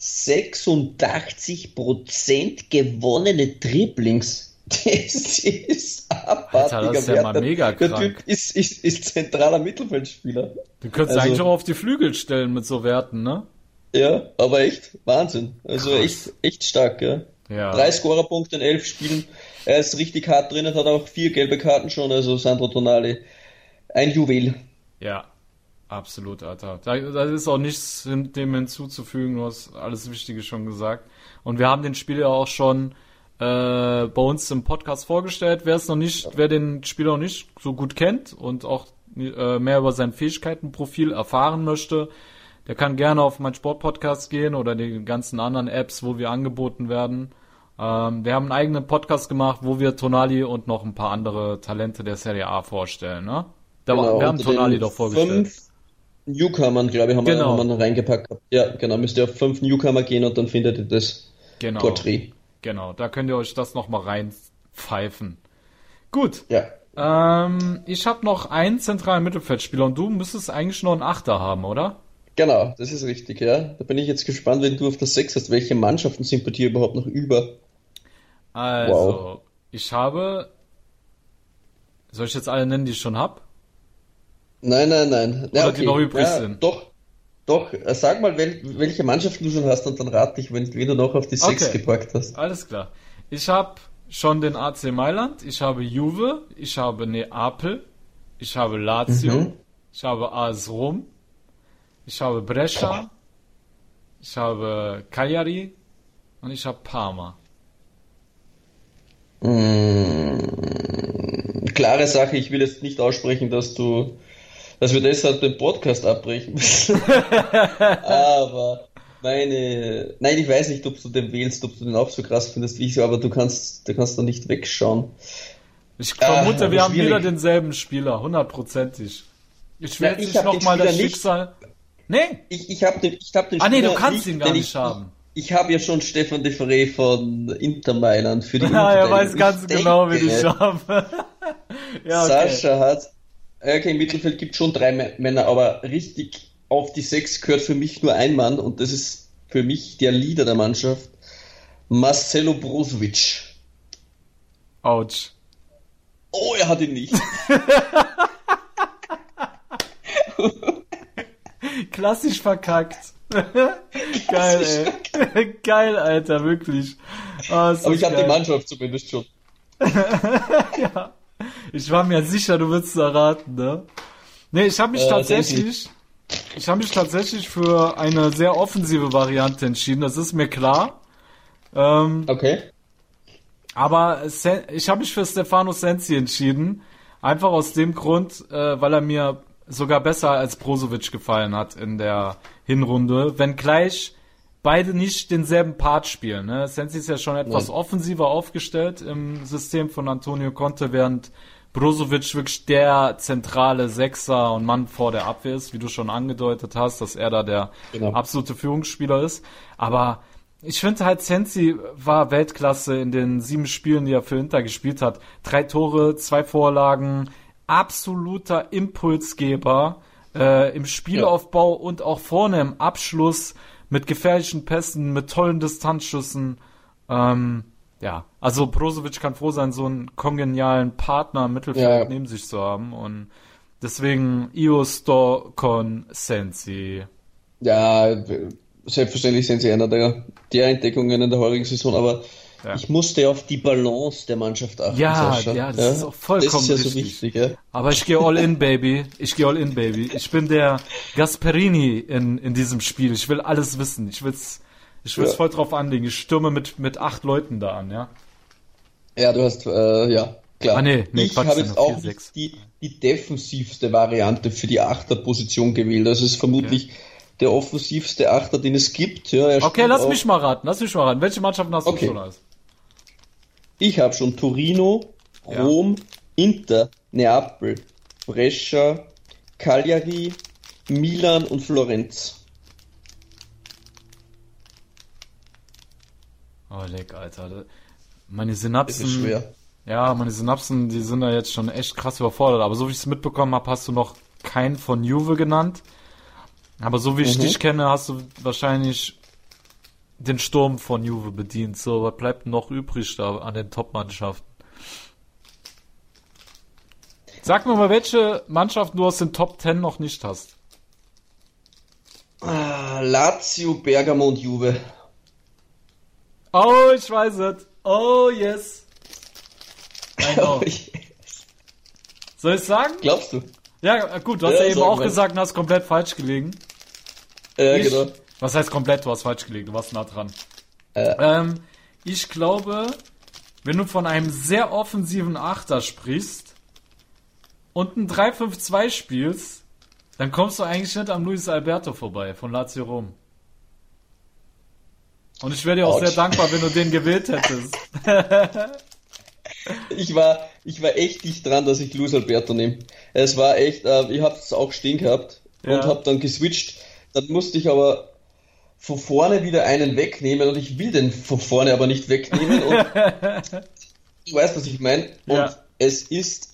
86% gewonnene Dribblings. Das ist abartiger Alter, das ist ja mal Der- mega Der krank. Typ ist, ist, ist zentraler Mittelfeldspieler. Du könntest Also- eigentlich auch auf die Flügel stellen mit so Werten, ne? Ja, aber echt Wahnsinn. Also Krass. echt, echt stark, ja. Ja. Drei Scorerpunkte in elf Spielen. Er ist richtig hart drin und hat auch vier gelbe Karten schon. Also Sandro Tonali, ein Juwel. Ja, absolut, Alter. Da, da ist auch nichts dem hinzuzufügen. Du hast alles Wichtige schon gesagt. Und wir haben den Spieler auch schon äh, bei uns im Podcast vorgestellt. Wer es noch nicht, wer den Spieler noch nicht so gut kennt und auch äh, mehr über sein Fähigkeitenprofil erfahren möchte, der kann gerne auf mein Sportpodcast gehen oder die ganzen anderen Apps, wo wir angeboten werden. Ähm, wir haben einen eigenen Podcast gemacht, wo wir Tonali und noch ein paar andere Talente der Serie A vorstellen. Ne? Da, Genau, wir haben Tonali doch vorgestellt. Fünf Newcomern, glaube ich, haben, Genau. wir, haben wir reingepackt. Ja, genau. Müsst ihr auf fünf Newcomer gehen und dann findet ihr das Genau. Porträt. Genau, da könnt ihr euch das nochmal reinpfeifen. Gut. Ja. Ähm, ich habe noch einen zentralen Mittelfeldspieler und du müsstest eigentlich noch einen Achter haben, oder? Genau, das ist richtig, ja. Da bin ich jetzt gespannt, wenn du auf das Sechs hast. Welche Mannschaften sind bei dir überhaupt noch über? Also, Wow. ich habe. Soll ich jetzt alle nennen, die ich schon hab? Nein, nein, nein. Oder die noch übrig ja. Doch, doch. Äh, Sag mal, wel, welche Mannschaften du schon hast und dann rate ich, wenn, wenn du noch auf die Sechs Okay. gepackt hast. Alles klar. Ich habe schon den AC Mailand, ich habe Juve, ich habe Neapel, ich habe Lazio, Mhm. ich habe AS Rom, ich habe Brescia, ich habe Cagliari und ich habe Parma. Klare Sache, ich will jetzt nicht aussprechen, dass du, dass wir deshalb den Podcast abbrechen müssen. aber meine, nein, ich weiß nicht, ob du den wählst, ob du den auch so krass findest wie ich, aber du kannst, du kannst da nicht wegschauen. Ich vermute, aber wir haben schwierig. wieder denselben Spieler, hundertprozentig. Ich will Na, jetzt ich nicht hab den nochmal das Spieler nicht. Schicksal. Nee, Ich, ich habe den, ich hab den Ah, nee, du Spieler kannst ihn gar nicht ich, haben. Ich, ich habe ja schon Stefan de Frey von Inter Mailand für die ja, er weiß ganz Ich genau, wie denke, ich habe. ja, okay. Sascha hat, okay, im Mittelfeld gibt schon drei Mä- Männer, aber richtig auf die Sechs gehört für mich nur ein Mann und das ist für mich der Leader der Mannschaft, Marcelo Brozovic. Autsch. Oh, er hat ihn nicht. Klassisch verkackt. Geil, ey. Geil, Alter, wirklich. Ist Aber ich habe die. Mannschaft zumindest schon. Ich war mir sicher, du würdest erraten, ne? Nee, ich habe mich Äh, tatsächlich, ich habe mich tatsächlich für eine sehr offensive Variante entschieden. Das ist mir klar. Ähm, Okay. aber ich habe mich für Stefano Sensi entschieden. Einfach aus dem Grund, äh, weil er mir sogar besser als Brozovic gefallen hat in der Hinrunde. Wenngleich beide nicht denselben Part spielen. Ne? Sensi ist ja schon etwas Ja. offensiver aufgestellt im System von Antonio Conte, während Brozovic wirklich der zentrale Sechser und Mann vor der Abwehr ist, wie du schon angedeutet hast, dass er da der Genau. absolute Führungsspieler ist. Aber ich finde halt, Sensi war Weltklasse in den sieben Spielen, die er für Inter gespielt hat. Drei Tore, zwei Vorlagen, absoluter Impulsgeber äh, im Spielaufbau und auch vorne im Abschluss mit gefährlichen Pässen, mit tollen Distanzschüssen. Ähm, ja, also Brozovic kann froh sein, so einen kongenialen Partner im Mittelfeld Ja. neben sich zu haben und deswegen Io sto con Sensi. Ja, selbstverständlich sind sie einer der, der Entdeckungen in der heurigen Saison, aber Ja. ich musste auf die Balance der Mannschaft achten. Ja, Sascha. ja, das ist auch vollkommen Das ist ja so richtig. wichtig, ja. Aber ich gehe all in, Baby. Ich gehe all in, Baby. Ich bin der Gasperini in, in diesem Spiel. Ich will alles wissen. Ich will's, ich will's Ja. voll drauf anlegen. Ich stürme mit, mit acht Leuten da an, ja. Ja, du hast, äh, ja, klar. Ah, nee, nee, ich habe jetzt auch die, die defensivste Variante für die Achterposition gewählt. Das ist vermutlich der offensivste Achter, den es gibt. Ja, Okay, lass auch- mich mal raten. Lass mich mal raten. Welche Mannschaften hast Okay. du schon als? Ich habe schon Torino, Ja. Rom, Inter, Neapel, Brescia, Cagliari, Milan und Florenz. Oh, leck, Alter. Meine Synapsen. ist schwer. Ja, meine Synapsen, die sind da jetzt schon echt krass überfordert. Aber so wie ich es mitbekommen habe, hast du noch keinen von Juve genannt. Aber so wie ich Mhm. dich kenne, hast du wahrscheinlich den Sturm von Juve bedient. So, was bleibt noch übrig da an den Top-Mannschaften? Sag mir mal, welche Mannschaften du aus den Top 10 noch nicht hast. Ah, Lazio, Bergamo und Juve. Oh, ich weiß es. Oh, yes. I know. Soll ich sagen? Glaubst du? Ja, gut, du hast Ja, ja, eben auch mal. gesagt und hast komplett falsch gelegen. Ja, Ich, genau. Was heißt komplett? Du hast falsch gelegen, du warst nah dran. Äh. Ähm, ich glaube, wenn du von einem sehr offensiven Achter sprichst und ein 3-5-2 spielst, dann kommst du eigentlich nicht am Luis Alberto vorbei von Lazio Rom. Und ich wäre dir auch Autsch. sehr dankbar, wenn du den gewählt hättest. Ich war, ich war echt dicht dran, dass ich Luis Alberto nehme. Es war echt, äh, ich habe es auch stehen gehabt Ja. und habe dann geswitcht. Dann musste ich aber von vorne wieder einen wegnehmen und ich will den von vorne aber nicht wegnehmen. Du weißt, was ich meine. Und Ja. es ist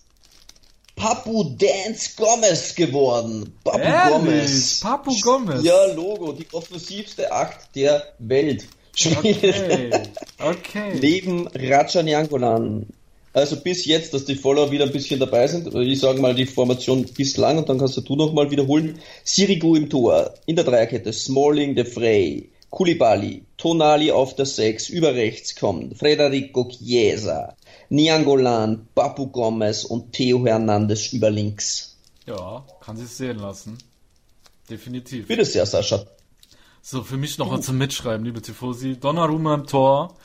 Papu Dance Gomez geworden. Papu Ehrlich? Gomez. Papu Gomez? Ja, Logo, die offensivste Acht der Welt. Okay. Okay. neben Rajan Jangolan. Also bis jetzt, dass die Follower wieder ein bisschen dabei sind. Ich sage mal die Formation bislang und dann kannst du noch mal wiederholen. Sirigu im Tor, in der Dreierkette Smalling, De Frey, Koulibaly, Tonali auf der 6, über rechts kommt Federico Chiesa, Niangolan, Papu Gomez und Theo Hernandez über links. Ja, kann sich sehen lassen. Definitiv. Bitte sehr, Sascha. So, für mich noch was zum Mitschreiben, liebe Tifosi. Donnarumma im Tor.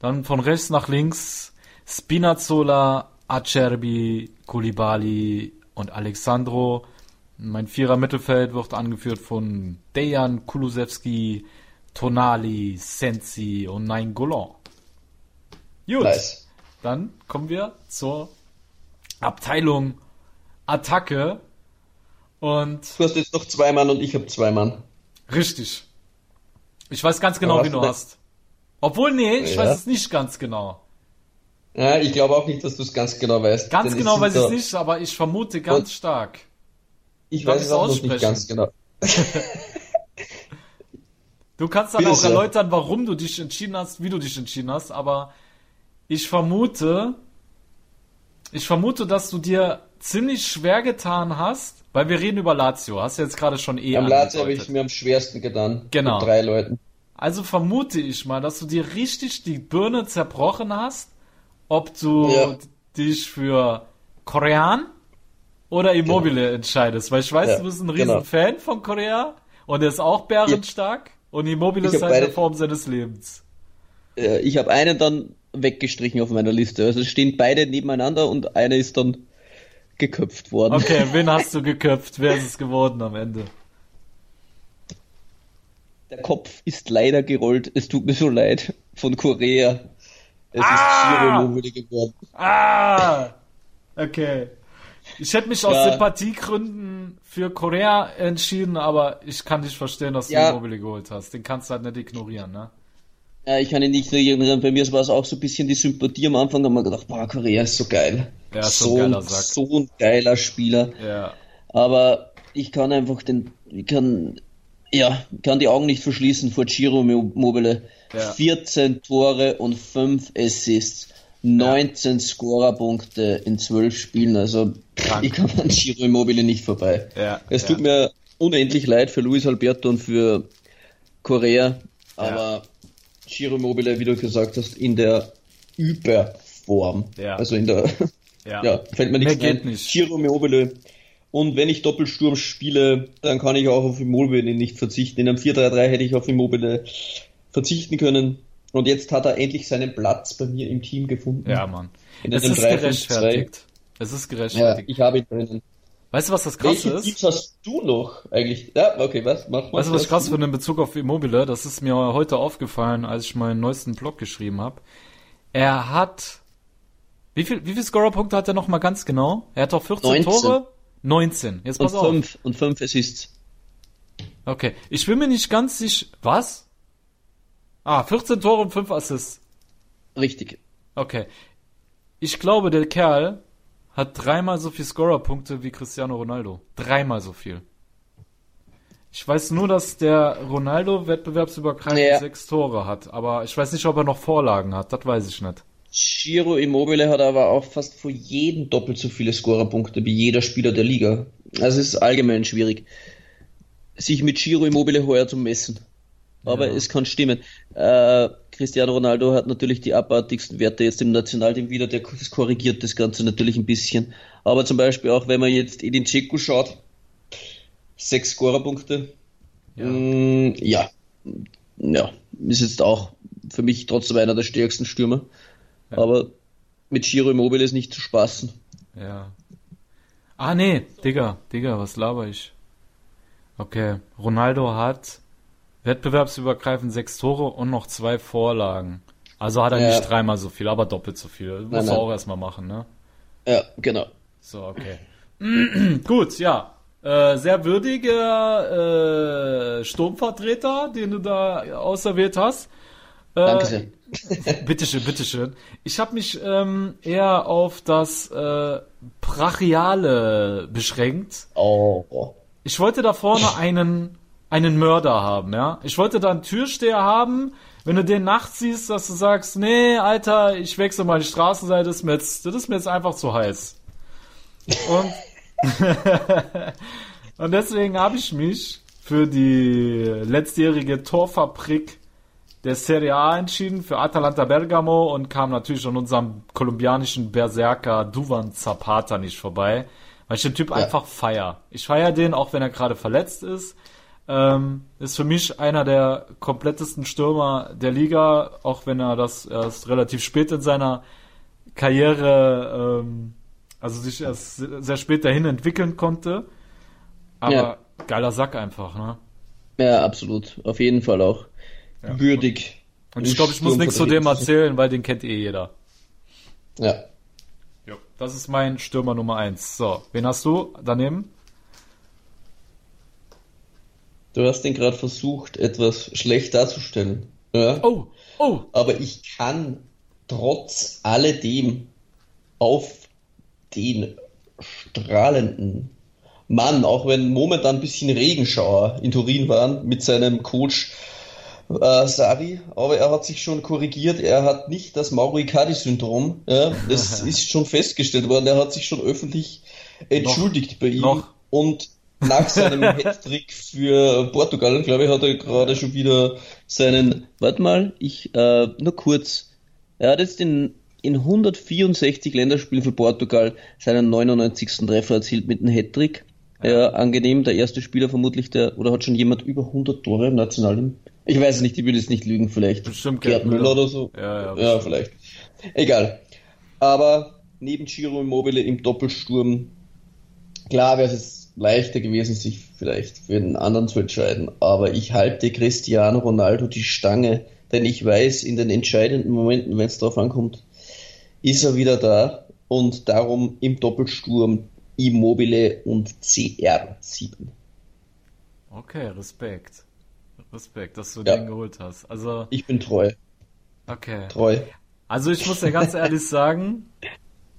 Dann von rechts nach links Spinazzola, Acerbi, Koulibaly und Alexandro. Mein vierer Mittelfeld wird angeführt von Dejan Kulusewski, Tonali, Sensi und Nainggolan. Gut, Nice. dann kommen wir zur Abteilung Attacke. Und Du hast jetzt noch zwei Mann und ich habe zwei Mann. Richtig. Ich weiß ganz genau, wie du hast. Obwohl, nee, ich Ja. weiß es nicht ganz genau. Ja, ich glaube auch nicht, dass du es ganz genau weißt. Ganz genau weiß ich es nicht, aber ich vermute ganz stark. Ich Darf weiß es auch nicht ganz genau. Du kannst dann Bitte auch sehr. erläutern, warum du dich entschieden hast, wie du dich entschieden hast, aber ich vermute, ich vermute, dass du dir ziemlich schwer getan hast, weil wir reden über Lazio, hast du jetzt gerade schon eh Am Lazio habe ich mir am schwersten getan. Genau. Mit drei Leuten. Also vermute ich mal, dass du dir richtig die Birne zerbrochen hast, ob du Ja. dich für Korean oder Immobile entscheidest. Weil ich weiß, Ja, du bist ein genau. riesen Fan von Korea und er ist auch bärenstark und Immobile ist halt beide- der Form seines Lebens. Ich habe einen dann weggestrichen auf meiner Liste. Also es stehen beide nebeneinander und einer ist dann geköpft worden. Okay, wen hast du geköpft? Wer ist es geworden am Ende? Der Kopf ist leider gerollt. Es tut mir so leid. Von Korea. Es Ah! ist Giro Immobile geworden. Ah! Okay. Ich hätte mich aus Ja. Sympathiegründen für Korea entschieden, aber ich kann dich verstehen, dass du Ja. Immobile geholt hast. Den kannst du halt nicht ignorieren, ne? Ja, ich kann ihn nicht erinnern. Bei mir war es auch so ein bisschen die Sympathie am Anfang. Da haben wir gedacht, boah, Korea ist so geil. Ja, so ein, geiler Sack. so ein geiler Spieler. Ja. Aber ich kann einfach den, ich kann, Ja, kann die Augen nicht verschließen vor Giro Mobile. Ja. 14 Tore und 5 Assists. 19 Scorerpunkte in 12 Spielen. Also Krank. ich komme an Giro Immobile nicht vorbei. Ja, es ja. tut mir unendlich leid für Luis Alberto und für Korea, aber Giro Immobile, wie du gesagt hast, in der Überform. Ja. Also in der Ja. ja, fällt mir nichts Mehr geht ein. nicht. Giro Immobile. Und wenn ich Doppelsturm spiele, dann kann ich auch auf Immobile nicht verzichten. In einem 4-3-3 hätte ich auf Immobile verzichten können. Und jetzt hat er endlich seinen Platz bei mir im Team gefunden. Ja, Mann. In Es ist 3-5-2. gerechtfertigt. Es ist Ja, gerechtfertigt. ich habe ihn drinnen. Weißt du, was das krasse Welche ist? Teams hast du noch eigentlich? Ja, okay, was? Mach, mach Weißt du, was krass finde in Bezug auf Immobile? Das ist mir heute aufgefallen, als ich meinen neuesten Blog geschrieben habe. Er hat. Wie viel, wie viel Scorerpunkte hat er noch mal ganz genau? Er hat doch 14 19. Tore? 19. Jetzt Und pass auf. fünf, und fünf Assists. Okay. Ich bin mir nicht ganz sicher. Was? Ah, 14 Tore und 5 Assists. Richtig. Okay. Ich glaube, der Kerl hat dreimal so viel Scorerpunkte wie Cristiano Ronaldo. Dreimal so viel. Ich weiß nur, dass der Ronaldo wettbewerbsübergreifend Ja. sechs Tore hat, aber ich weiß nicht, ob er noch Vorlagen hat. Das weiß ich nicht. Giro Immobile hat aber auch fast vor jedem doppelt so viele Scorerpunkte wie jeder Spieler der Liga. Also es ist allgemein schwierig, sich mit Giro Immobile heuer zu messen. Aber es kann stimmen. Äh, Cristiano Ronaldo hat natürlich die abartigsten Werte jetzt im Nationalteam wieder, der das korrigiert das Ganze natürlich ein bisschen. Aber zum Beispiel auch, wenn man jetzt Edin Dzeko schaut, sechs Scorerpunkte. Ja. Mm, ja. Ja, ist jetzt auch für mich trotzdem einer der stärksten Stürmer. Aber mit Giro Immobile ist nicht zu spaßen. Ja. Ah, nee, Digga, Digga, was laber ich? Okay, Ronaldo hat wettbewerbsübergreifend sechs Tore und noch zwei Vorlagen. Also hat er Ja. nicht dreimal so viel, aber doppelt so viel. Muss Nein, er nein. auch erstmal machen, ne? Ja, genau. So, okay. Gut, ja. Äh, sehr würdiger äh, Sturmvertreter, den du da auserwählt hast. Äh, Danke sehr. Bitteschön, bitteschön. Ich habe mich ähm, eher auf das äh, Brachiale beschränkt. Oh. Ich wollte da vorne einen, einen Mörder haben, ja. Ich wollte da einen Türsteher haben, wenn du den nachts siehst, dass du sagst, nee, Alter, ich wechsle mal die Straßenseite, das ist mir jetzt, das ist mir jetzt einfach zu heiß. Und, und deswegen habe ich mich für die letztjährige Torfabrik der Serie A entschieden, für Atalanta Bergamo und kam natürlich an unserem kolumbianischen Berserker Duvan Zapata nicht vorbei, weil ich den Typ einfach feier. Ich feier den, auch wenn er gerade verletzt ist. Ähm, ist für mich einer der komplettesten Stürmer der Liga, auch wenn er das erst relativ spät in seiner Karriere, ähm, also sich erst sehr spät dahin entwickeln konnte. Aber Ja. geiler Sack einfach, ne? Ja, absolut. Auf jeden Fall auch. Würdig. Und ich glaube, ich muss nichts zu dem erzählen, weil den kennt eh jeder. Ja. Jo. Das ist mein Stürmer Nummer eins. So, wen hast du daneben? Du hast den gerade versucht, etwas schlecht darzustellen. Ja. Oh, oh, Aber ich kann trotz alledem auf den strahlenden Mann, auch wenn momentan ein bisschen Regenschauer in Turin waren, mit seinem Coach äh, Sari, aber er hat sich schon korrigiert, er hat nicht das Mauro Icardi-Syndrom, ja, das ist schon festgestellt worden, er hat sich schon öffentlich entschuldigt bei ihm Noch. und nach seinem Hattrick für Portugal, glaube ich, hat er gerade schon wieder seinen, warte mal, ich, äh, nur kurz, er hat jetzt in, in 164 Länderspielen für Portugal seinen 99. Treffer erzielt mit einem Hattrick. Ja, angenehm, der erste Spieler vermutlich, der, oder hat schon jemand über 100 Tore im Nationalteam? Ich weiß es nicht, ich will jetzt nicht lügen, vielleicht. Bestimmt Gerd Müller Müller. oder so. Ja, ja, ja vielleicht. Egal. Aber neben Giro Immobile im Doppelsturm, klar wäre es leichter gewesen, sich vielleicht für einen anderen zu entscheiden. Aber ich halte Cristiano Ronaldo die Stange, denn ich weiß, in den entscheidenden Momenten, wenn es darauf ankommt, ist er wieder da und darum im Doppelsturm Immobile und CR7. okay, Respekt. Respekt, dass du Ja. den geholt hast. Also, Ich bin treu, okay. treu. Also ich muss ja ganz ehrlich sagen,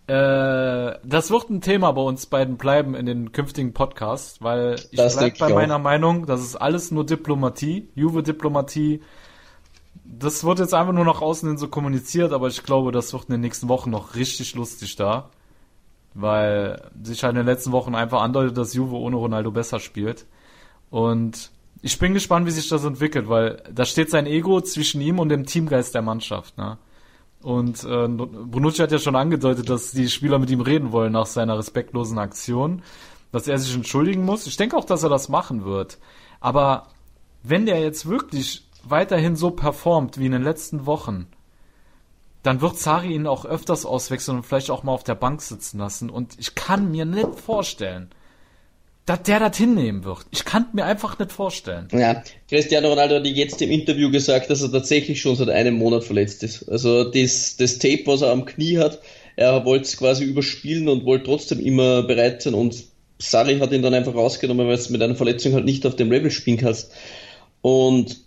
Äh, das wird ein Thema bei uns beiden bleiben in den künftigen Podcasts, weil ich bleib bei ich auch. meiner Meinung, das ist alles nur Diplomatie, Juve-Diplomatie. Das wird jetzt einfach nur nach außen hin so kommuniziert, aber ich glaube, das wird in den nächsten Wochen noch richtig lustig da. Weil sich halt in den letzten Wochen einfach andeutet, dass Juve ohne Ronaldo besser spielt. Und ich bin gespannt, wie sich das entwickelt, weil da steht sein Ego zwischen ihm und dem Teamgeist der Mannschaft. Ne? Und äh, Bonucci hat ja schon angedeutet, dass die Spieler mit ihm reden wollen nach seiner respektlosen Aktion, dass er sich entschuldigen muss. Ich denke auch, dass er das machen wird. Aber wenn der jetzt wirklich weiterhin so performt wie in den letzten Wochen, dann wird Sari ihn auch öfters auswechseln und vielleicht auch mal auf der Bank sitzen lassen. Und ich kann mir nicht vorstellen, dass der das hinnehmen wird. Ich kann mir einfach nicht vorstellen. Ja, Cristiano Ronaldo hat jetzt im Interview gesagt, dass er tatsächlich schon seit einem Monat verletzt ist. Also das, das Tape, was er am Knie hat, er wollte es quasi überspielen und wollte trotzdem immer bereit sein und Sarri hat ihn dann einfach rausgenommen, weil es mit einer Verletzung halt nicht auf dem Level spielen kannst. Und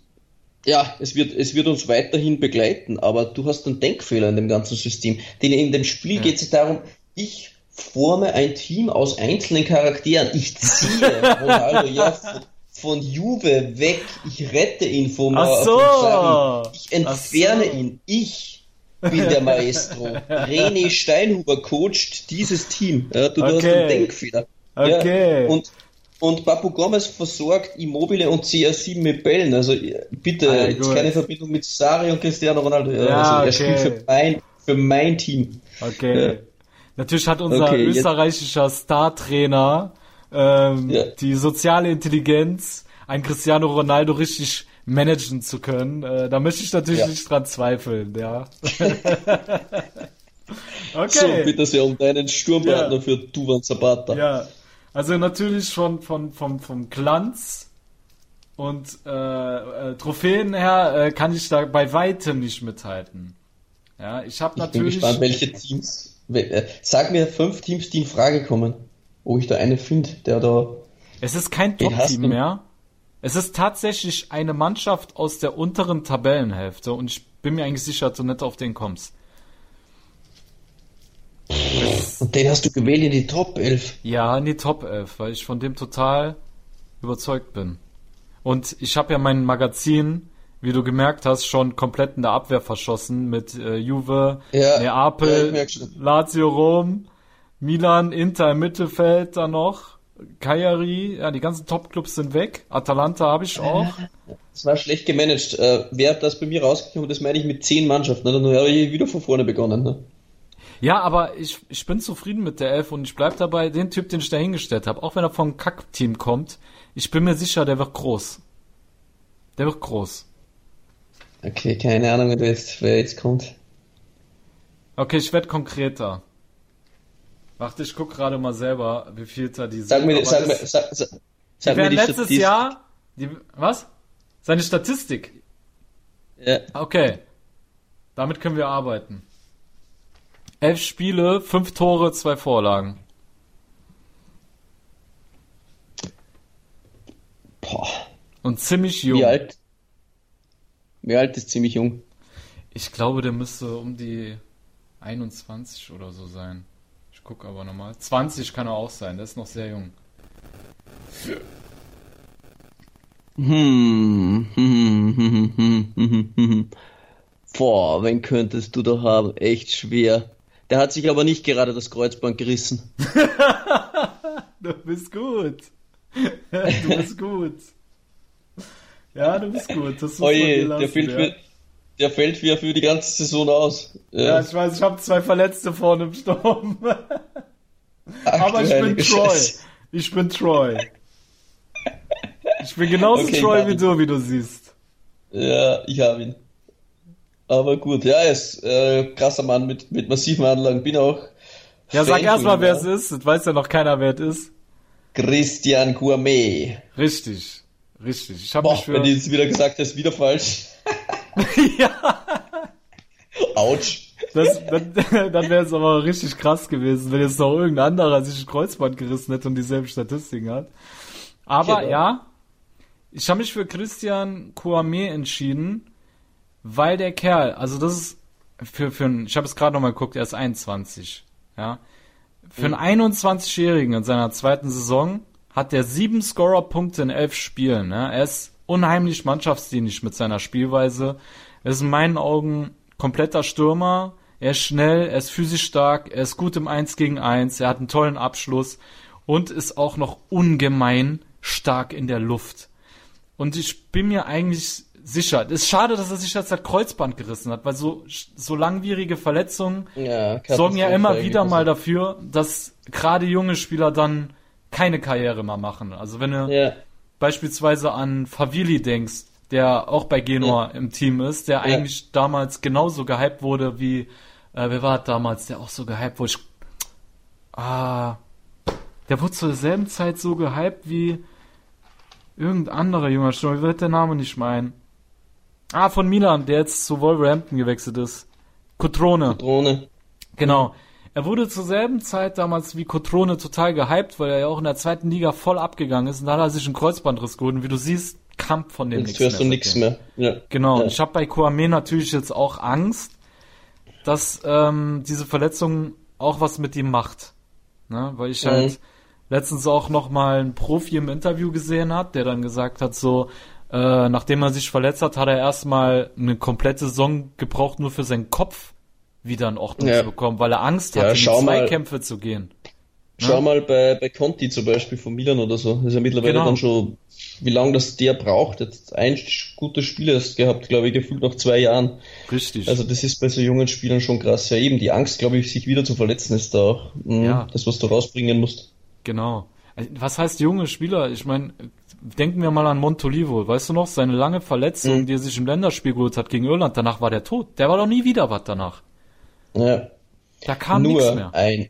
ja, es wird, es wird uns weiterhin begleiten, aber du hast einen Denkfehler in dem ganzen System. Denn in dem Spiel geht es darum, ich forme ein Team aus einzelnen Charakteren. Ich ziehe Ronaldo ja von, von Juve weg. Ich rette ihn vom, Ach so. vom. Ich entferne so. ihn. Ich bin der Maestro. René Steinhuber coacht dieses Team. Ja, du, du hast Okay. einen Denkfehler. Okay. Ja, und und Papu Gomez versorgt Immobile und CR7 mit Bällen. Also bitte, Ah, jetzt keine Verbindung mit Sari und Cristiano Ronaldo. Ja, also, er okay. spielt für mein, für mein Team. Okay. Natürlich hat unser Okay, österreichischer Star-Trainer ähm, Ja. die soziale Intelligenz, ein Cristiano Ronaldo richtig managen zu können. Äh, da möchte ich natürlich Ja. nicht dran zweifeln, ja. So, okay. bitte sehr um deinen Sturmpartner Ja. für Duvan Zapata. ja. Also natürlich von, von, vom, vom Glanz und äh, äh, Trophäen her äh, kann ich da bei weitem nicht mithalten. Ja, ich habe Ich bin natürlich. gespannt, welche Teams. Äh, Sag mir fünf Teams, die in Frage kommen. Wo ich da eine finde, der da. Es ist kein Top-Team mehr. Es ist tatsächlich eine Mannschaft aus der unteren Tabellenhälfte und ich bin mir eigentlich sicher, dass du nicht auf den kommst. Und den hast du gewählt in die Top 11. Ja, in die Top 11, weil ich von dem total überzeugt bin. Und ich habe ja mein Magazin, wie du gemerkt hast, schon komplett in der Abwehr verschossen mit äh, Juve, Ja, ja, Neapel, schon. Lazio Rom, Milan, Inter im Mittelfeld dann noch, Cagliari, ja, die ganzen Top-Clubs sind weg. Atalanta habe ich auch. Das war schlecht gemanagt. Äh, wer hat das bei mir rausgekommen? Das meine ich mit zehn Mannschaften. Ne? Dann habe ich wieder von vorne begonnen. Ne? Ja, aber ich, ich bin zufrieden mit der Elf und ich bleib dabei, den Typ, den ich da hingestellt habe, auch wenn er vom Kack-Team kommt, ich bin mir sicher, der wird groß. Der wird groß. Okay, keine Ahnung, wer jetzt, wer jetzt kommt. Okay, ich werde konkreter. Warte, ich guck gerade mal selber, wie viel da die sind. Sag mir, sag mir, das- sag, sag, die sag mir die letztes Statistik. Jahr, die, was? Seine Statistik. Ja, Okay. Damit können wir arbeiten. Elf Spiele, fünf Tore, zwei Vorlagen. boah, Und ziemlich jung. wie alt? Wie alt ist ziemlich jung? Ich glaube, der müsste um die 21 oder so sein. Ich gucke aber nochmal. 20 kann er auch sein, der ist noch sehr jung. Hm, hm, hm, hm, hm, hm, hm. Boah, wen könntest du da haben? Echt schwer. Der hat sich aber nicht gerade das Kreuzband gerissen. Du bist gut. Du bist gut. Ja, du bist gut. Das muss man dir Oje, lassen, der fällt, ja. für, der fällt für, für die ganze Saison aus. Ja, ich weiß, ich habe zwei Verletzte vorne im Sturm. Ach, Aber ich bin Troy. Scheiße. Ich bin Troy. Ich bin genauso Okay, Troy wie du, wie du siehst. Ja, ich habe ihn. Aber gut, ja, er ist äh, krasser Mann mit, mit massiven Anlagen. Bin auch. Ja, Fan sag erst von mal, ihm, wer ja. es ist. Das weiß ja noch keiner, wer es ist. Christian Gourmet. Richtig. Richtig. Ich habe mich für... wenn du jetzt wieder gesagt hast, wieder falsch. ja. Autsch. Das, dann dann wäre es aber richtig krass gewesen, wenn jetzt noch irgendein anderer sich ein Kreuzband gerissen hätte und dieselben Statistiken hat. Aber Genau. ja, ich habe mich für Christian Kouame entschieden, weil der Kerl, also das ist für, für ein, ich habe es gerade nochmal geguckt, er ist 21. Ja. Für einen 21-Jährigen in seiner zweiten Saison hat er sieben Scorer-Punkte in elf Spielen. Ja. Er ist unheimlich mannschaftsdienlich mit seiner Spielweise. Er ist in meinen Augen kompletter Stürmer. Er ist schnell, er ist physisch stark, er ist gut im 1 gegen 1, er hat einen tollen Abschluss und ist auch noch ungemein stark in der Luft. Und ich bin mir eigentlich sicher. Es ist schade, dass er sich jetzt das Kreuzband gerissen hat, weil so, so langwierige Verletzungen Ja, sorgen ja immer wieder mal dafür, dass gerade junge Spieler dann keine Karriere mehr machen. Also wenn du Ja, beispielsweise an Favili denkst, der auch bei Genua im Team ist, der eigentlich damals genauso gehypt wurde wie, äh, wer war damals, der auch so gehypt wurde? Ich, ah, der wurde zur selben Zeit so gehypt wie irgendein anderer junger Stürmer. Ich wird der Name nicht meinen. Ah, von Milan, der jetzt zu Wolverhampton gewechselt ist. Cotrone. Drohne. Genau. Er wurde zur selben Zeit damals wie Cotrone total gehypt, weil er ja auch in der zweiten Liga voll abgegangen ist. Und da hat er sich einen Kreuzbandriss geholt. Und wie du siehst, kam von dem Jetzt nichts hörst du mehr nichts mehr. Ja. Genau. Ja. Ich habe bei Kouame natürlich jetzt auch Angst, dass ähm, diese Verletzung auch was mit ihm macht. Ne? Weil ich Mhm. halt letztens auch noch mal einen Profi im Interview gesehen hat, der dann gesagt hat, so äh, nachdem er sich verletzt hat, hat er erstmal eine komplette Saison gebraucht, nur für seinen Kopf wieder in Ordnung Ja. zu bekommen, weil er Angst Ja, hatte, in schau mal. Zweikämpfe zu gehen. Schau mal bei, bei Conti zum Beispiel von Milan oder so. Das ist ja mittlerweile Genau. dann schon, wie lange das der braucht. Jetzt ein gutes Spiel erst gehabt, glaube ich, gefühlt nach zwei Jahren. Richtig. Also das ist bei so jungen Spielern schon krass. Ja, eben die Angst, glaube ich, sich wieder zu verletzen, ist da auch mhm, Ja. das, was du rausbringen musst. Genau. Also, Was heißt junge Spieler? Ich meine, denken wir mal an Montolivo. Weißt du noch, seine lange Verletzung, Mhm. die er sich im Länderspiel geholt hat gegen Irland, danach war der tot. Der war doch nie wieder was danach. Ja. Da kam nichts Nur mehr. ein,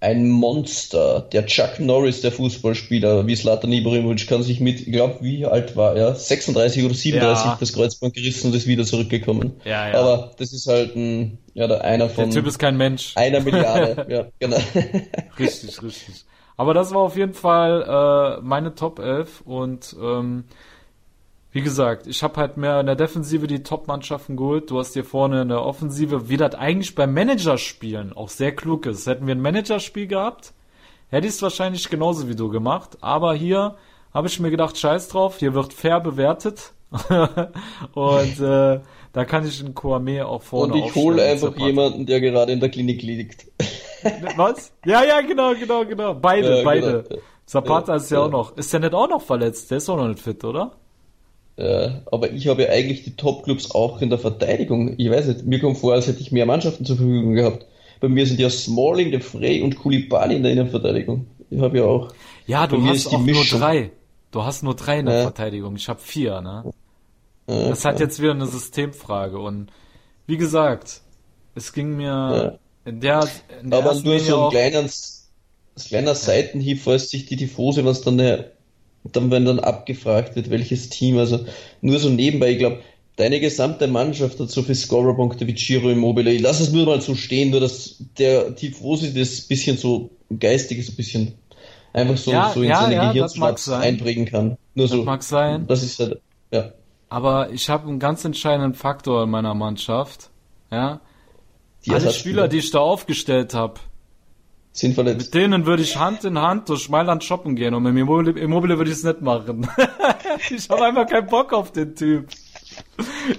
ein Monster, der Chuck Norris, der Fußballspieler, wie Slatan Ibrahimovic, kann sich mit, ich glaube, wie alt war er? 36 oder 37 Ja. das Kreuzband gerissen und ist wieder zurückgekommen. Ja, ja. Aber das ist halt ein, ja, der einer Der von Typ ist kein Mensch. einer Milliarde. ja, genau. Richtig, richtig. Aber das war auf jeden Fall äh, meine Top 11 und ähm, wie gesagt, ich habe halt mehr in der Defensive die Top-Mannschaften geholt. Du hast dir vorne in der Offensive, wie das eigentlich beim Managerspielen auch sehr klug ist. Hätten wir ein Managerspiel gehabt, hätte ich es wahrscheinlich genauso wie du gemacht. Aber hier habe ich mir gedacht, scheiß drauf, hier wird fair bewertet. und äh, da kann ich in Kouame auch vorne Und ich hole einfach jemanden, der gerade in der Klinik liegt. Was? Ja, ja, genau, genau, genau. Beide, Ja, beide. genau. Zapata Ja, ist ja, ja. auch noch. Ist der nicht auch noch verletzt? Der ist auch noch nicht fit, oder? Ja, aber ich habe ja eigentlich die Top-Clubs auch in der Verteidigung. Ich weiß nicht, mir kommt vor, als hätte ich mehr Mannschaften zur Verfügung gehabt. Bei mir sind ja Smalling, De Frey und Koulibaly in der Innenverteidigung. Ich habe ja auch. Ja, du hast auch nur Mischung. drei. Du hast nur drei in der Ja. Verteidigung. Ich habe vier, ne? Äh, Das hat jetzt wieder eine Systemfrage. Und wie gesagt, es ging mir in der, in der aber nur so ein kleiner, ein kleiner Seitenhieb, falls sich die Tifose, was dann, eine, dann, wenn dann abgefragt wird, welches Team, also nur so nebenbei, ich glaube, deine gesamte Mannschaft hat so viele Scorerpunkte wie Giro Immobile. Ich lass es nur mal so stehen, nur dass der Tifose das bisschen so geistig ist, ein bisschen einfach so, Ja, so in ja, seine ja, sein. einprägen kann. Nur so. das mag sein. Das ist halt, ja. Aber ich habe einen ganz entscheidenden Faktor in meiner Mannschaft. Ja. Die Alle Spieler, die ich da aufgestellt habe, sind verletzt. Mit denen würde ich Hand in Hand durch Mailand shoppen gehen und mit dem Immobile, Immobile würde ich es nicht machen. ich habe einfach keinen Bock auf den Typ.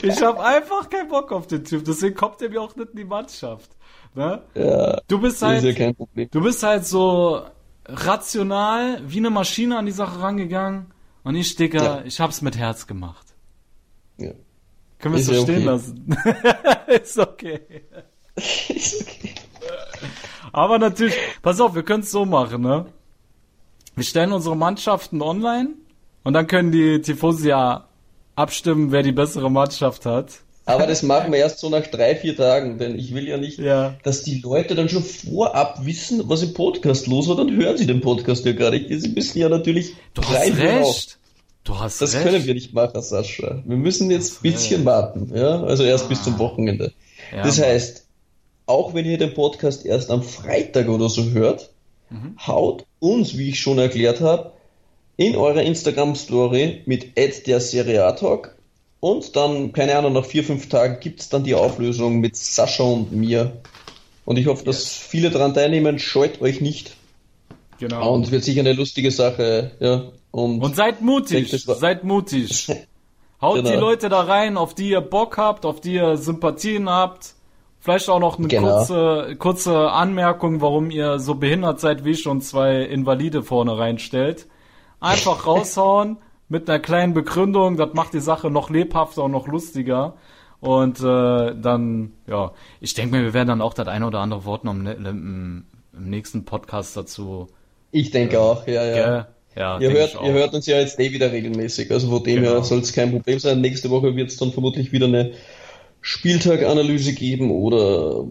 Ich habe einfach keinen Bock auf den Typ. Deswegen kommt er mir auch nicht in die Mannschaft. Ne? Ja, Du bist ja halt, Problem. du bist halt so rational wie eine Maschine an die Sache rangegangen und ich, Digga, Ja. ich hab's mit Herz gemacht. Ja. Können wir es so ja stehen okay. lassen? ist okay. ist okay. Aber natürlich, pass auf, wir können es so machen, ne? Wir stellen unsere Mannschaften online und dann können die Tifosi ja abstimmen, wer die bessere Mannschaft hat. Aber das machen wir erst so nach drei, vier Tagen, denn ich will ja nicht, Ja. dass die Leute dann schon vorab wissen, was im Podcast los war, dann hören sie den Podcast ja gar nicht. Sie müssen ja natürlich Du hast rein voraus. recht. Du hast Das recht. können wir nicht machen, Sascha. Wir müssen jetzt ein bisschen warten, ja, also erst bis zum Wochenende. Ja, das heißt, auch wenn ihr den Podcast erst am Freitag oder so hört, Mhm. haut uns, wie ich schon erklärt habe, in eurer Instagram-Story mit der Talk und dann, keine Ahnung, nach vier, fünf Tagen gibt's dann die Auflösung mit Sascha und mir Und ich hoffe, dass viele daran teilnehmen. Scheut euch nicht. Genau. Und es wird sicher eine lustige Sache. Ja. Und, Und seid mutig, denke, seid mutig. Haut Genau. die Leute da rein, auf die ihr Bock habt, auf die ihr Sympathien habt. Vielleicht auch noch eine Genau. kurze, kurze Anmerkung, warum ihr so behindert seid wie ich und zwei Invalide vorne reinstellt. Einfach raushauen mit einer kleinen Begründung, das macht die Sache noch lebhafter und noch lustiger. Und äh, dann, ja, ich denke mir, wir werden dann auch das eine oder andere Wort noch im, im, im nächsten Podcast dazu. ich denke auch, ja, ja. Gell? Ja, Ihr hört, ihr hört uns ja jetzt eh wieder regelmäßig, also von dem Genau. her soll es kein Problem sein. Nächste Woche wird es dann vermutlich wieder eine Spieltaganalyse geben oder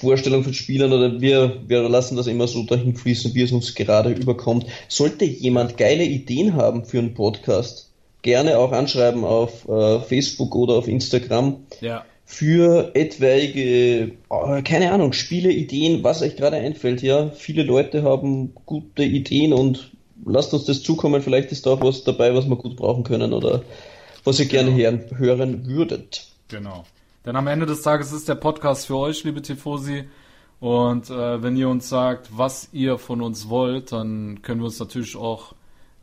Vorstellung von Spielern oder wir, wir lassen das immer so dahin fließen, wie es uns gerade überkommt. Sollte jemand geile Ideen haben für einen Podcast, gerne auch anschreiben auf äh, Facebook oder auf Instagram Ja. für etwaige, äh, keine Ahnung, Spiele, Ideen, was euch gerade einfällt. Ja, viele Leute haben gute Ideen und lasst uns das zukommen. Vielleicht ist da auch was dabei, was wir gut brauchen können oder was ihr gerne hören, hören würdet. Genau. Denn am Ende des Tages ist der Podcast für euch, liebe Tifosi. Und äh, wenn ihr uns sagt, was ihr von uns wollt, dann können wir uns natürlich auch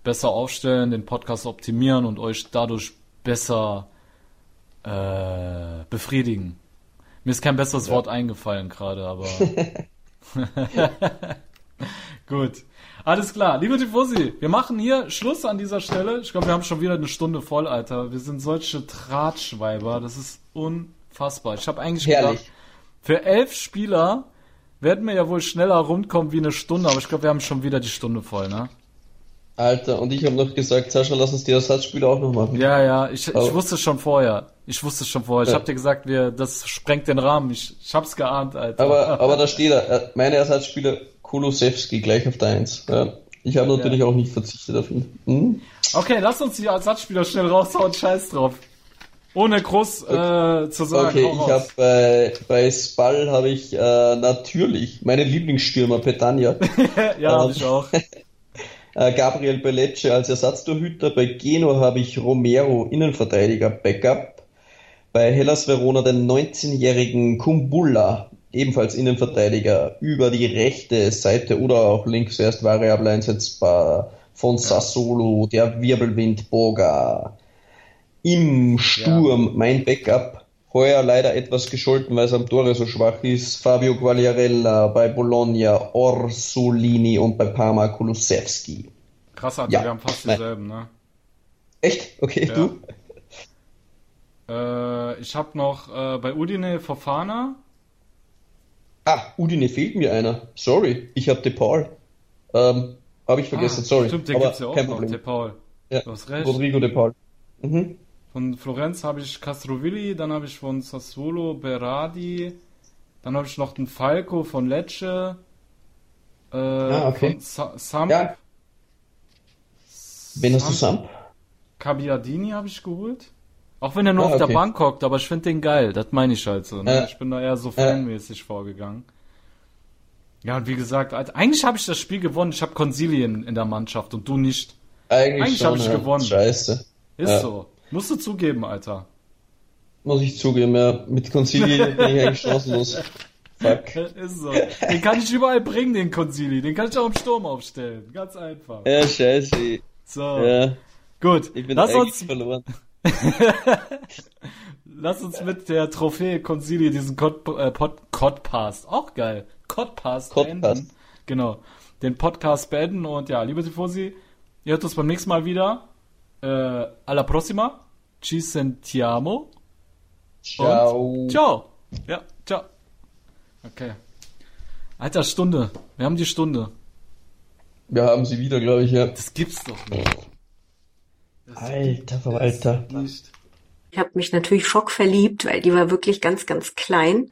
besser aufstellen, den Podcast optimieren und euch dadurch besser äh, befriedigen. Mir ist kein besseres Wort eingefallen gerade, aber gut. Alles klar, liebe Tifosi, wir machen hier Schluss an dieser Stelle. Ich glaube, wir haben schon wieder eine Stunde voll, Alter. Wir sind solche Drahtschweiber, das ist unfassbar. Ich habe eigentlich Herrlich. gedacht, für elf Spieler werden wir ja wohl schneller rundkommen wie eine Stunde, aber ich glaube, wir haben schon wieder die Stunde voll, ne? Alter, und ich habe noch gesagt, Sascha, lass uns die Ersatzspiele auch noch machen. Ja, ja, ich, ich wusste es schon vorher. Ich wusste es schon vorher. Ich Ja. habe dir gesagt, wir, das sprengt den Rahmen. Ich, ich hab's geahnt, Alter. Aber, aber da steht er, äh, meine Ersatzspieler Kulusewski gleich auf der 1. Ja. Ich habe natürlich auch nicht verzichtet auf ihn. Hm? Okay, lass uns die Ersatzspieler schnell raushauen, scheiß drauf. Ohne groß äh, zu sagen. Okay, ich habe bei, bei Spall habe ich äh, natürlich meinen Lieblingsstürmer Petagna. ja, hab ich auch. Äh, Gabriel Bellecce als Ersatztorhüter. Bei Genoa habe ich Romero, Innenverteidiger, Backup. Bei Hellas Verona den 19-jährigen Kumbulla, ebenfalls Innenverteidiger, über die rechte Seite oder auch links erst variabel einsetzbar von Sassolo, der Wirbelwind Boga. Im Sturm mein Backup. Heuer leider etwas gescholten, weil es am Tore so schwach ist. Fabio Quagliarella bei Bologna, Orsolini und bei Parma Kulusewski. Krass, Ja. wir haben fast Nein. dieselben, ne? Echt? Okay, Ja. du? Äh, ich habe noch äh, bei Udine Fofana. Ah, Udine fehlt mir einer. Sorry, ich habe De Paul. Ähm, habe ich vergessen, Ah, sorry. Stimmt, den gibt's ja auch kein noch, Problem. der Paul. Ja, Du hast recht. Rodrigo De Paul. Mhm. Von Florenz habe ich Castrovilli, dann habe ich von Sassuolo Berardi, dann habe ich noch den Falco von Lecce, äh, Ah, okay. von Sa Samp, Ja. Wen hast du Samp-? Cabiadini habe ich geholt. Auch wenn er nur Ah, auf der okay. Bank hockt, aber ich finde den geil, das meine ich halt so. Ne? Ja. Ich bin da eher so fanmäßig vorgegangen. Ja, und wie gesagt, eigentlich habe ich das Spiel gewonnen. Ich habe Consili in, der Mannschaft und du nicht. Eigentlich, Eigentlich schon, hab ich ja. gewonnen. Scheiße. Ist Ja. so. Musst du zugeben, Alter. Muss ich zugeben, ja. Mit Concili bin ich eigentlich chancenlos. Fuck. Ist so. Den kann ich überall bringen, den Consili. Den kann ich auch im Sturm aufstellen. Ganz einfach. Ja, scheiße. So. Ja, Gut. ich bin Lass uns, verloren. lass uns mit der Trophäe Consili diesen Cod, äh, Pod, Codcast. Auch geil. Codcast. beenden. Genau. Den Podcast beenden und ja, liebe Tifosi, ihr hört uns beim nächsten Mal wieder. Äh, alla prossima. Ci sentiamo. Ciao. Und ciao. Ja, ciao. Okay. Alter, Stunde. Wir haben die Stunde. Wir haben sie wieder, glaube ich, ja. Das gibt's doch nicht. Alter Verwalter. Ich habe mich natürlich schockverliebt, weil die war wirklich ganz, ganz klein.